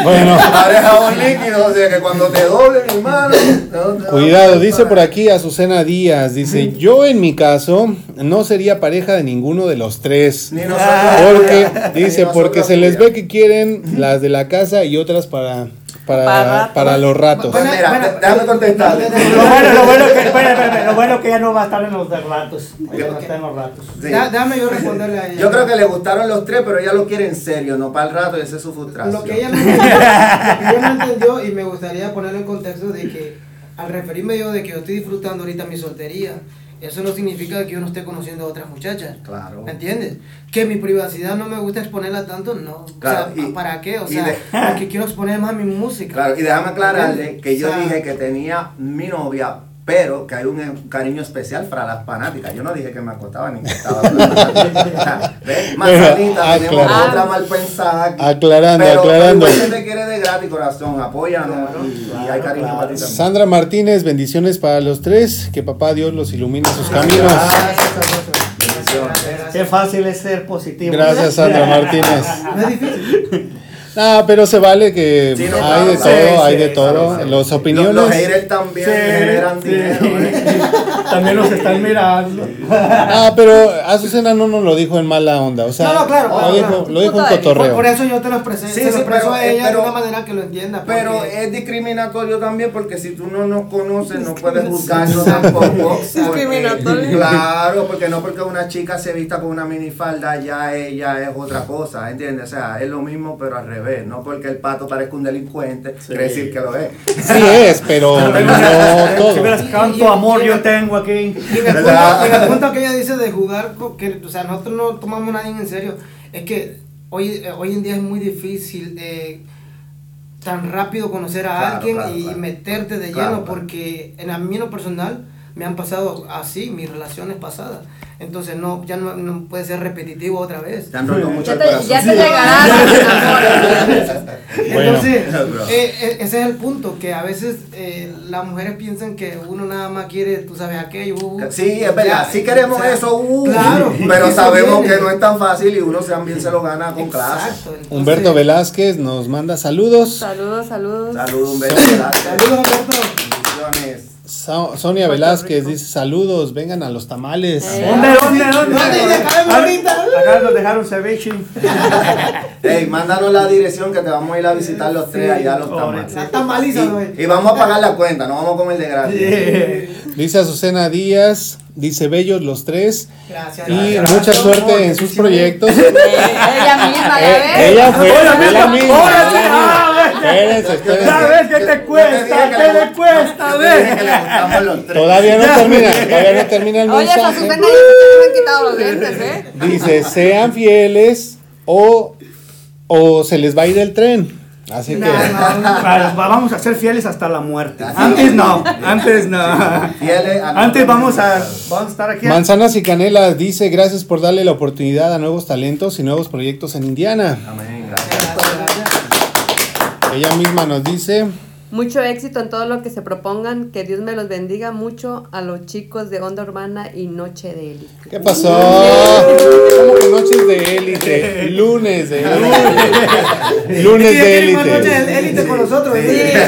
Bueno. Ahora es jabón líquido, o sea que cuando te doble, mi hermano. no Cuidado, dice por aquí Azucena Díaz, dice, yo en mi caso no sería pareja de ninguno de los tres. Ni nosotros. Porque, Ni dice, nosotros, porque se les ve que quieren las de la casa y otras para, para, Para para, ratos. los ratos. Pues mira, Bueno, déjame contestar. Lo bueno, lo bueno que, espera, espera, espera, lo bueno que ya no va a estar en los de ratos. No está en los ratos. Sí. Da- Dame yo responderle a ella. Yo creo que le gustaron los tres, pero ella lo quiere en serio, no para el rato y esa es su frustración. Lo que ella no entendió, ella no entendió y me gustaría ponerlo en contexto de que al referirme yo de que yo estoy disfrutando ahorita mi soltería, eso no significa que yo no esté conociendo a otras muchachas. Claro. ¿Me entiendes? Que mi privacidad no me gusta exponerla tanto, no. Claro, o sea, y- ¿para qué? O sea, de- porque quiero exponer más mi música. Claro, y déjame aclararle que yo O sea, dije que tenía mi novia, pero que hay un un cariño especial para las fanáticas. Yo no dije que me acostaba ni que estaba con las fanáticas. ¿Ves? Manzanita, tenemos otra mal pensada aquí. Aclarando, pero, aclarando. Pero te quiere de gratis, corazón. Apóyanos y, y hay claro, cariño claro. para ti también. Sandra Martínez, bendiciones para los tres, que papá Dios los ilumine sus caminos. Gracias. Qué fácil es ser positivo. Gracias Sandra Martínez. No es difícil. Ah, pero se vale que Sí, no, hay claro, de claro. todo, Sí, hay sí, de todo. claro, claro. Los opiniones. Los, los haters también Sí, generan sí. dinero. ¿eh? También los están mirando. Ah, pero Azucena no nos lo dijo en mala onda, o sea, No, no, claro, lo claro, dijo, claro. lo dijo de vista. cotorreo. Por, por eso yo te lo expresé, Sí, se lo expreso pero- a ella pero- de una manera que lo entienda. Pero porque- es discriminatorio también porque si tú no nos conoces no puedes juzgarnos tampoco. Discriminatorio. Claro, porque no porque una chica se vista con una minifalda ya ella es otra cosa, ¿entiendes? O sea, es lo mismo pero al revés. Revés. No porque el pato parezca un delincuente, quiere decir que lo es. Sí es, pero no Si todo. vieras cuánto amor yo tengo aquí. Y en el, punto, en el punto que ella dice de jugar, que, o sea, nosotros no tomamos a nadie en serio, es que hoy, eh, hoy en día es muy difícil eh, tan rápido conocer a Claro, alguien claro, y claro. meterte de Claro, lleno, claro. porque en a mí en lo personal me han pasado así mis relaciones pasadas. Entonces no, ya no, no puede ser repetitivo otra vez. Te han roto mucho Ya el te, corazón. ya te llegará los amores. Entonces, eh, eh, ese es el punto, que a veces eh, las mujeres piensan que uno nada más quiere, tú sabes, aquello. uh, Sí, es verdad, ya, sí queremos o sea, eso, uh, claro, pero sabemos viene. que no es tan fácil y uno también se lo gana con clase. Humberto Velázquez nos manda saludos. Saludos, saludos. Saludos, beso. gracias. Saludos, Humberto. Bendiciones. So- Sonia Velázquez dice saludos, vengan a los tamales. Eh. ¿Dónde, dónde, dónde? ¿Dónde? Acabemos ahorita. Acá nos dejaron ceviche. Hey, mándanos la dirección que te vamos a ir a visitar los tres allá a los tamales. La tamaliza, güey. Y, y vamos a pagar la cuenta, no vamos a comer de gratis. Dice Azucena Díaz, dice bellos los tres. Gracias. Y gracias. mucha suerte en sus proyectos. Eh, ella misma, ya Eh, ves. ella fue ella misma. Espérense, espérense. ¿Sabes qué te cuesta? ¿Qué cuesta? Le los tres. Todavía no termina, todavía no termina el Oye, mensaje. Se me han quitado los dientes, ¿eh? Dice, sean fieles o, o se les va a ir el tren. Así que Vamos a ser fieles hasta la muerte. Antes no, antes no. Fieles a Antes vamos a, vamos a estar aquí. Manzanas y Canelas dice, gracias por darle la oportunidad a nuevos talentos y nuevos proyectos en Indiana. Amén. Ella misma nos dice, Mucho éxito en todo lo que se propongan. Que Dios me los bendiga mucho a los chicos de Onda Urbana y Noche de Élite. ¿qué pasó? ¿Cómo que noches de élite? Lunes de élite. Lunes de élite. de élite con nosotros. ¿Qué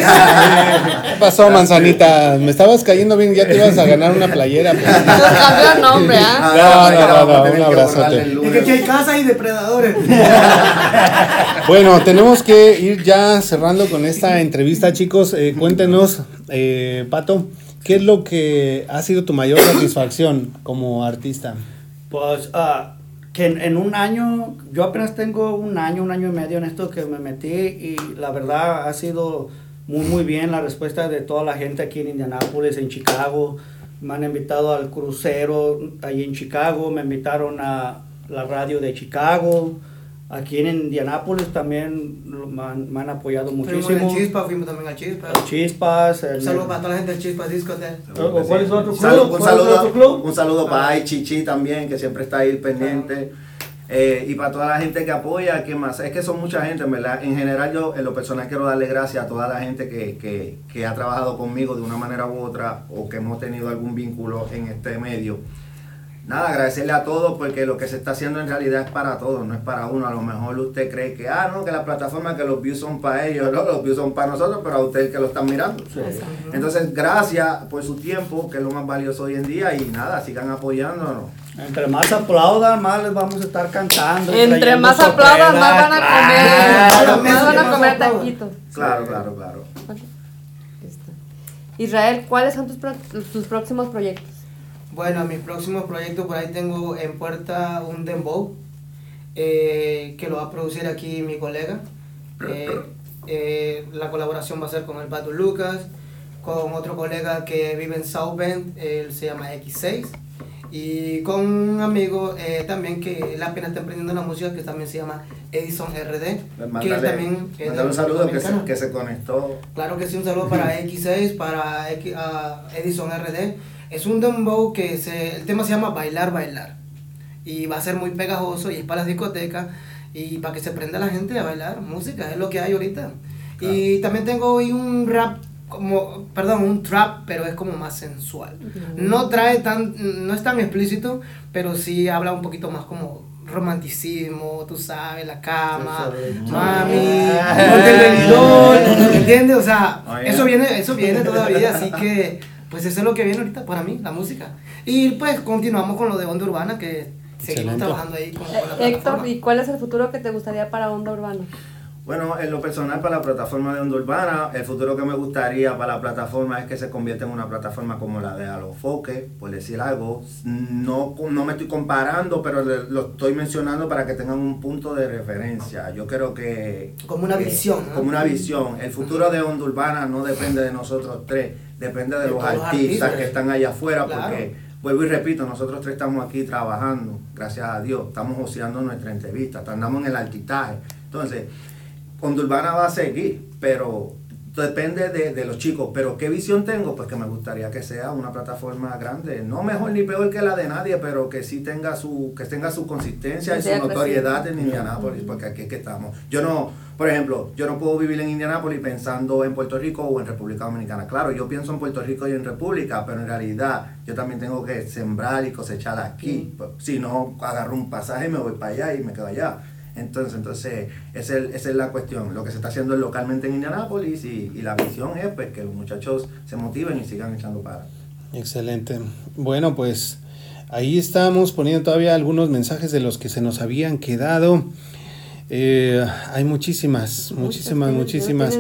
pasó, manzanita? Me estabas cayendo bien, ya te ibas a ganar una playera. pues. Cambió nombre, ¿ah? No, no, no, vamos a no, un abrazote. Es que aquí hay casas y depredadores. Bueno, tenemos que ir ya cerrando con esta entrevista, chicos. Eh, cuéntenos, eh, Pato, ¿qué es lo que ha sido tu mayor satisfacción como artista? Pues ah, que en, en un año, yo apenas tengo un año, un año y medio en esto que me metí y la verdad ha sido muy muy bien la respuesta de toda la gente aquí en Indianápolis, en Chicago. Me han invitado al crucero ahí en Chicago, me invitaron a la radio de Chicago. Aquí en Indianápolis también lo- me han, me han apoyado Fuimos muchísimo. Chispa, fuimos también al Chispa. Chispas. Un el- saludo para toda la gente del Chispa Discoteca. ¿O cuál es otro Un club? saludo, un ¿Cuál es saludo, otro club? un saludo para Ah. Chichi también, que siempre está ahí pendiente. Eh, y para toda la gente que apoya, que más? Es que son mucha gente, en verdad. En general, yo en lo personal quiero darle gracias a toda la gente que, que, que ha trabajado conmigo de una manera u otra o que hemos tenido algún vínculo en este medio. Nada, agradecerle a todos porque lo que se está haciendo en realidad es para todos, no es para uno. A lo mejor usted cree que, ah, no, que la plataforma, que los views son para ellos, no, los views son para nosotros, pero a usted que lo están mirando. Entonces, gracias por su tiempo, que es lo más valioso hoy en día, y nada, sigan apoyándonos. Entre más aplaudan, más les vamos a estar cantando. Entre más aplaudan, más van a comer. Más van a comer taquitos. Claro, claro, claro. Listo. Israel, ¿cuáles son tus, pro- tus próximos proyectos? Bueno, mis próximos proyectos por ahí tengo en puerta un dembow eh, que lo va a producir aquí mi colega. Eh, eh, la colaboración va a ser con el Pato Lucas, con otro colega que vive en South Bend, él se llama X6, y con un amigo eh, también que él apenas está emprendiendo una música que también se llama Edison RD, que Mándale, también es mándale un saludo que se, que se conectó. Claro que sí, un saludo para X6, para X- a Edison RD. Es un dembow que se, el tema se llama Bailar, Bailar. Y va a ser muy pegajoso y es para las discotecas y para que se prenda la gente a bailar música, es lo que hay ahorita. Y también tengo hoy un rap, como, perdón, un trap, pero es como más sensual. No trae tan, no es tan explícito, pero sí habla un poquito más como romanticismo, tú sabes, la cama, mami, el venidor, ¿entiendes? O sea, Oh, yeah. eso viene, eso viene todavía, así que pues eso es lo que viene ahorita para mí, la música. Y pues continuamos con lo de onda urbana que seguimos Excelente. trabajando ahí con, con la Eh, Héctor. ¿y cuál es el futuro que te gustaría para Onda Urbana? Bueno, en lo personal para la plataforma de Onda Urbana, el futuro que me gustaría para la plataforma es que se convierta en una plataforma como la de Alofoque, por decir algo. No, no me estoy comparando, pero le- lo estoy mencionando para que tengan un punto de referencia. Yo creo que... Como una visión, ¿no? Como una visión. El futuro de Onda Urbana no depende de nosotros tres, depende de, De los artistas, artistas. que están allá afuera, Claro. porque vuelvo y repito, nosotros tres estamos aquí trabajando, gracias a Dios, estamos oceando nuestra entrevista, andamos en el altitaje. Entonces, Onda Urbana va a seguir, pero depende de, de los chicos. Pero ¿qué visión tengo? Pues que me gustaría que sea una plataforma grande, no mejor ni peor que la de nadie, pero que sí tenga su, que tenga su consistencia y su notoriedad en Indianápolis, porque aquí es que estamos. Yo no, por ejemplo, yo no puedo vivir en Indianápolis pensando en Puerto Rico o en República Dominicana. Claro, yo pienso en Puerto Rico y en República, pero en realidad yo también tengo que sembrar y cosechar aquí. Si no, agarro un pasaje, me voy para allá y me quedo allá. Entonces, entonces esa es, esa es la cuestión. Lo que se está haciendo es localmente en Indianápolis y, y la visión es pues, que los muchachos se motiven y sigan echando para. Excelente. Bueno, pues ahí estamos poniendo todavía algunos mensajes de los que se nos habían quedado. Eh, hay muchísimas, muchísimas, muchísimas.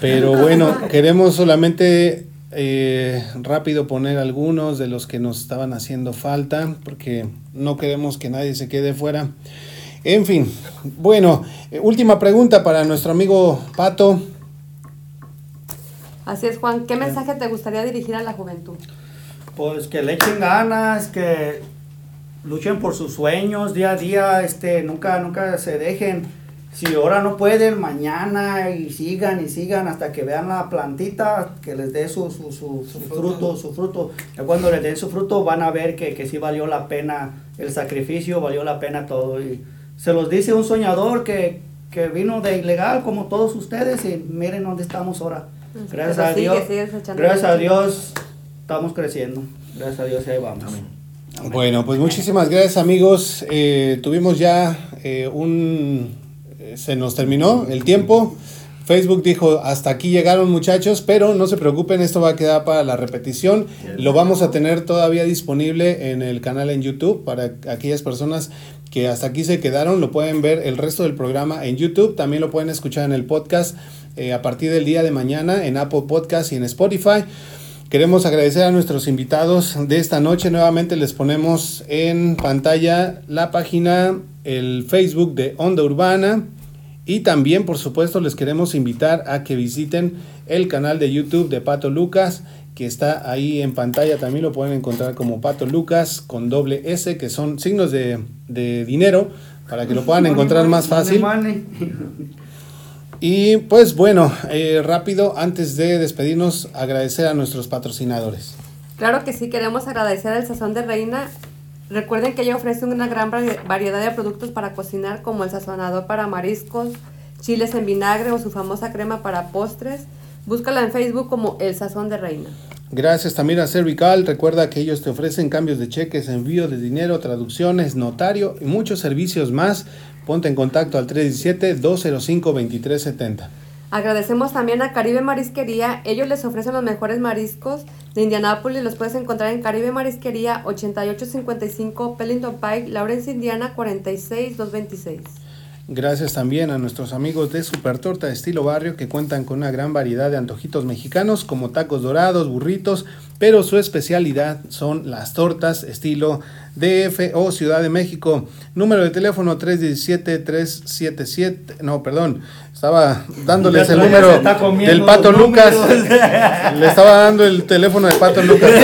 Pero bueno, queremos solamente eh, rápido poner algunos de los que nos estaban haciendo falta, porque no queremos que nadie se quede fuera. En fin, bueno, eh, última pregunta para nuestro amigo Pato. Así es, Juan. ¿Qué mensaje te gustaría dirigir a la juventud? Pues que le echen ganas, que luchen por sus sueños día a día, este, nunca, nunca se dejen. Si ahora no pueden, mañana y sigan y sigan hasta que vean la plantita, que les dé su, su, su, su fruto, su fruto. Ya cuando les den su fruto van a ver que, que sí valió la pena el sacrificio, valió la pena todo. Y se los dice un soñador que, que vino de ilegal como todos ustedes y miren dónde estamos ahora. Gracias Pero a sigue, Dios. Gracias a. Dios estamos creciendo. Gracias a Dios y ahí vamos. Bueno, pues muchísimas gracias amigos. Eh, tuvimos ya eh, un... eh, se nos terminó el tiempo. Facebook dijo, hasta aquí llegaron muchachos, pero no se preocupen, esto va a quedar para la repetición. Lo vamos a tener todavía disponible en el canal en YouTube para aquellas personas que hasta aquí se quedaron, lo pueden ver el resto del programa en YouTube, también lo pueden escuchar en el podcast eh, a partir del día de mañana en Apple Podcast y en Spotify. Queremos agradecer a nuestros invitados de esta noche. Nuevamente les ponemos en pantalla la página, el Facebook de Onda Urbana. Y también, por supuesto, les queremos invitar a que visiten el canal de YouTube de Pato Lucas, que está ahí en pantalla. También lo pueden encontrar como Pato Lucas con doble S, que son signos de, de dinero, para que lo puedan encontrar más fácil. Y pues bueno, eh, rápido, antes de despedirnos, agradecer a nuestros patrocinadores. Claro que sí, queremos agradecer al Sazón de Reina. Recuerden que ella ofrece una gran vari- variedad de productos para cocinar, como el sazonador para mariscos, chiles en vinagre o su famosa crema para postres. Búscala en Facebook como El Sazón de Reina. Gracias también a Cervical. Recuerda que ellos te ofrecen cambios de cheques, envío de dinero, traducciones, notario y muchos servicios más. Ponte en contacto al 317-205-2370. Agradecemos también a Caribe Marisquería. Ellos les ofrecen los mejores mariscos de Indianápolis. Los puedes encontrar en Caribe Marisquería 8855 Pellington Pike, Lawrence, Indiana 46226. Gracias también a nuestros amigos de Super Torta Estilo Barrio que cuentan con una gran variedad de antojitos mexicanos como tacos dorados, burritos, pero su especialidad son las tortas estilo DF o Ciudad de México. Número de teléfono 317-377, no, perdón, estaba dándoles el número del Pato Lucas. Le estaba dando el teléfono de Pato Lucas.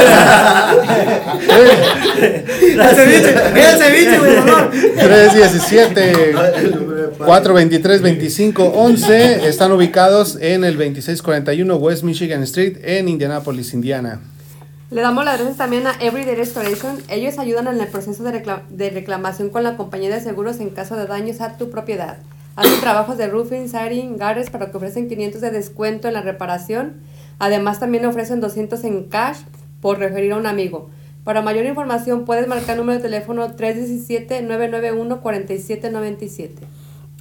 El ceviche, el ceviche, güey, honor. 317 423 25 11 están ubicados en el 2641 West Michigan Street en Indianapolis, Indiana. Le damos las gracias también a Everyday Restoration. Ellos ayudan en el proceso de reclamación con la compañía de seguros en caso de daños a tu propiedad. Hacen trabajos de roofing, siding, gutters para que ofrecen 500 de descuento en la reparación. Además también ofrecen 200 en cash por referir a un amigo. Para mayor información puedes marcar el número de teléfono 317-991-4797.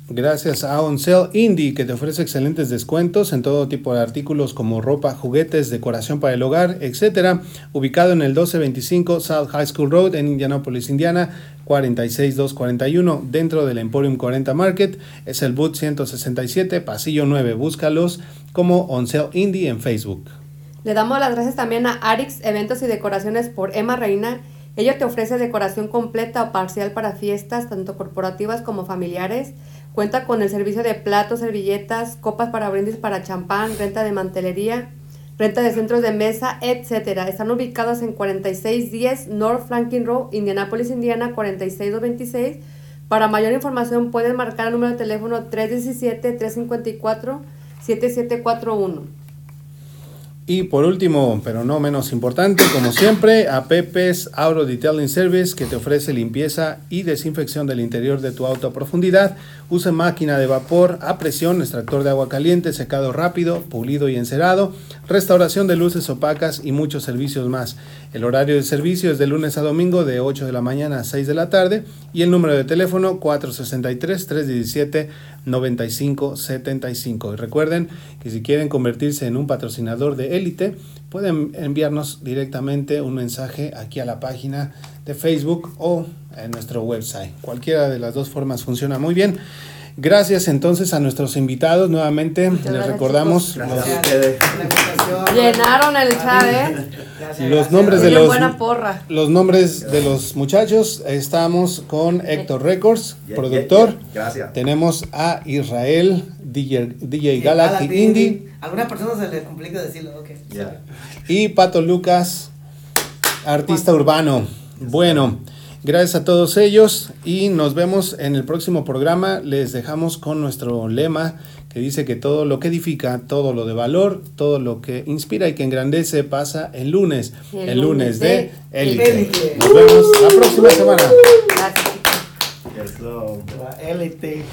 Gracias a Oncel Indie que te ofrece excelentes descuentos en todo tipo de artículos como ropa, juguetes, decoración para el hogar, etcétera. Ubicado en el 1225 South High School Road en Indianapolis, Indiana. 46241 dentro del Emporium 40 Market. Es el boot 167, pasillo 9. Búscalos como Oncel Indie en Facebook. Le damos las gracias también a Arix Eventos y Decoraciones por Emma Reina. Ella te ofrece decoración completa o parcial para fiestas, tanto corporativas como familiares. Cuenta con el servicio de platos, servilletas, copas para brindis para champán, renta de mantelería, renta de centros de mesa, etcétera. Están ubicados en 4610 North Franklin Road, Indianapolis, Indiana 46226. Para mayor información pueden marcar el número de teléfono 317-354-7741. Y por último, pero no menos importante, como siempre, a Pepe's Auto Detailing Service que te ofrece limpieza y desinfección del interior de tu auto a profundidad. Usa máquina de vapor a presión, extractor de agua caliente, secado rápido, pulido y encerado, restauración de luces opacas y muchos servicios más. El horario de servicio es de lunes a domingo de 8 de la mañana a 6 de la tarde y el número de teléfono 463-317-9575. Y recuerden que si quieren convertirse en un patrocinador de élite, pueden enviarnos directamente un mensaje aquí a la página de Facebook o en nuestro website. Cualquiera de las dos formas funciona muy bien. Gracias entonces a nuestros invitados nuevamente. Les gracias, recordamos Gracias los. Llenaron el chat, ¿eh? Gracias, los gracias. nombres de los buena porra. los nombres de los muchachos. Estamos con Héctor Records, Yeah, productor. yeah, yeah. Gracias. Tenemos a Israel, DJ, DJ Sí, Galactic Indie. A algunas personas se les complica decirlo, ok. Yeah. Y Pato Lucas, artista urbano. Bueno, gracias a todos ellos y nos vemos en el próximo programa. Les dejamos con nuestro lema que dice que todo lo que edifica, todo lo de valor, todo lo que inspira y que engrandece pasa el lunes. El, El lunes lunes de de Élite. Élite. Nos vemos la próxima semana. Gracias, élite.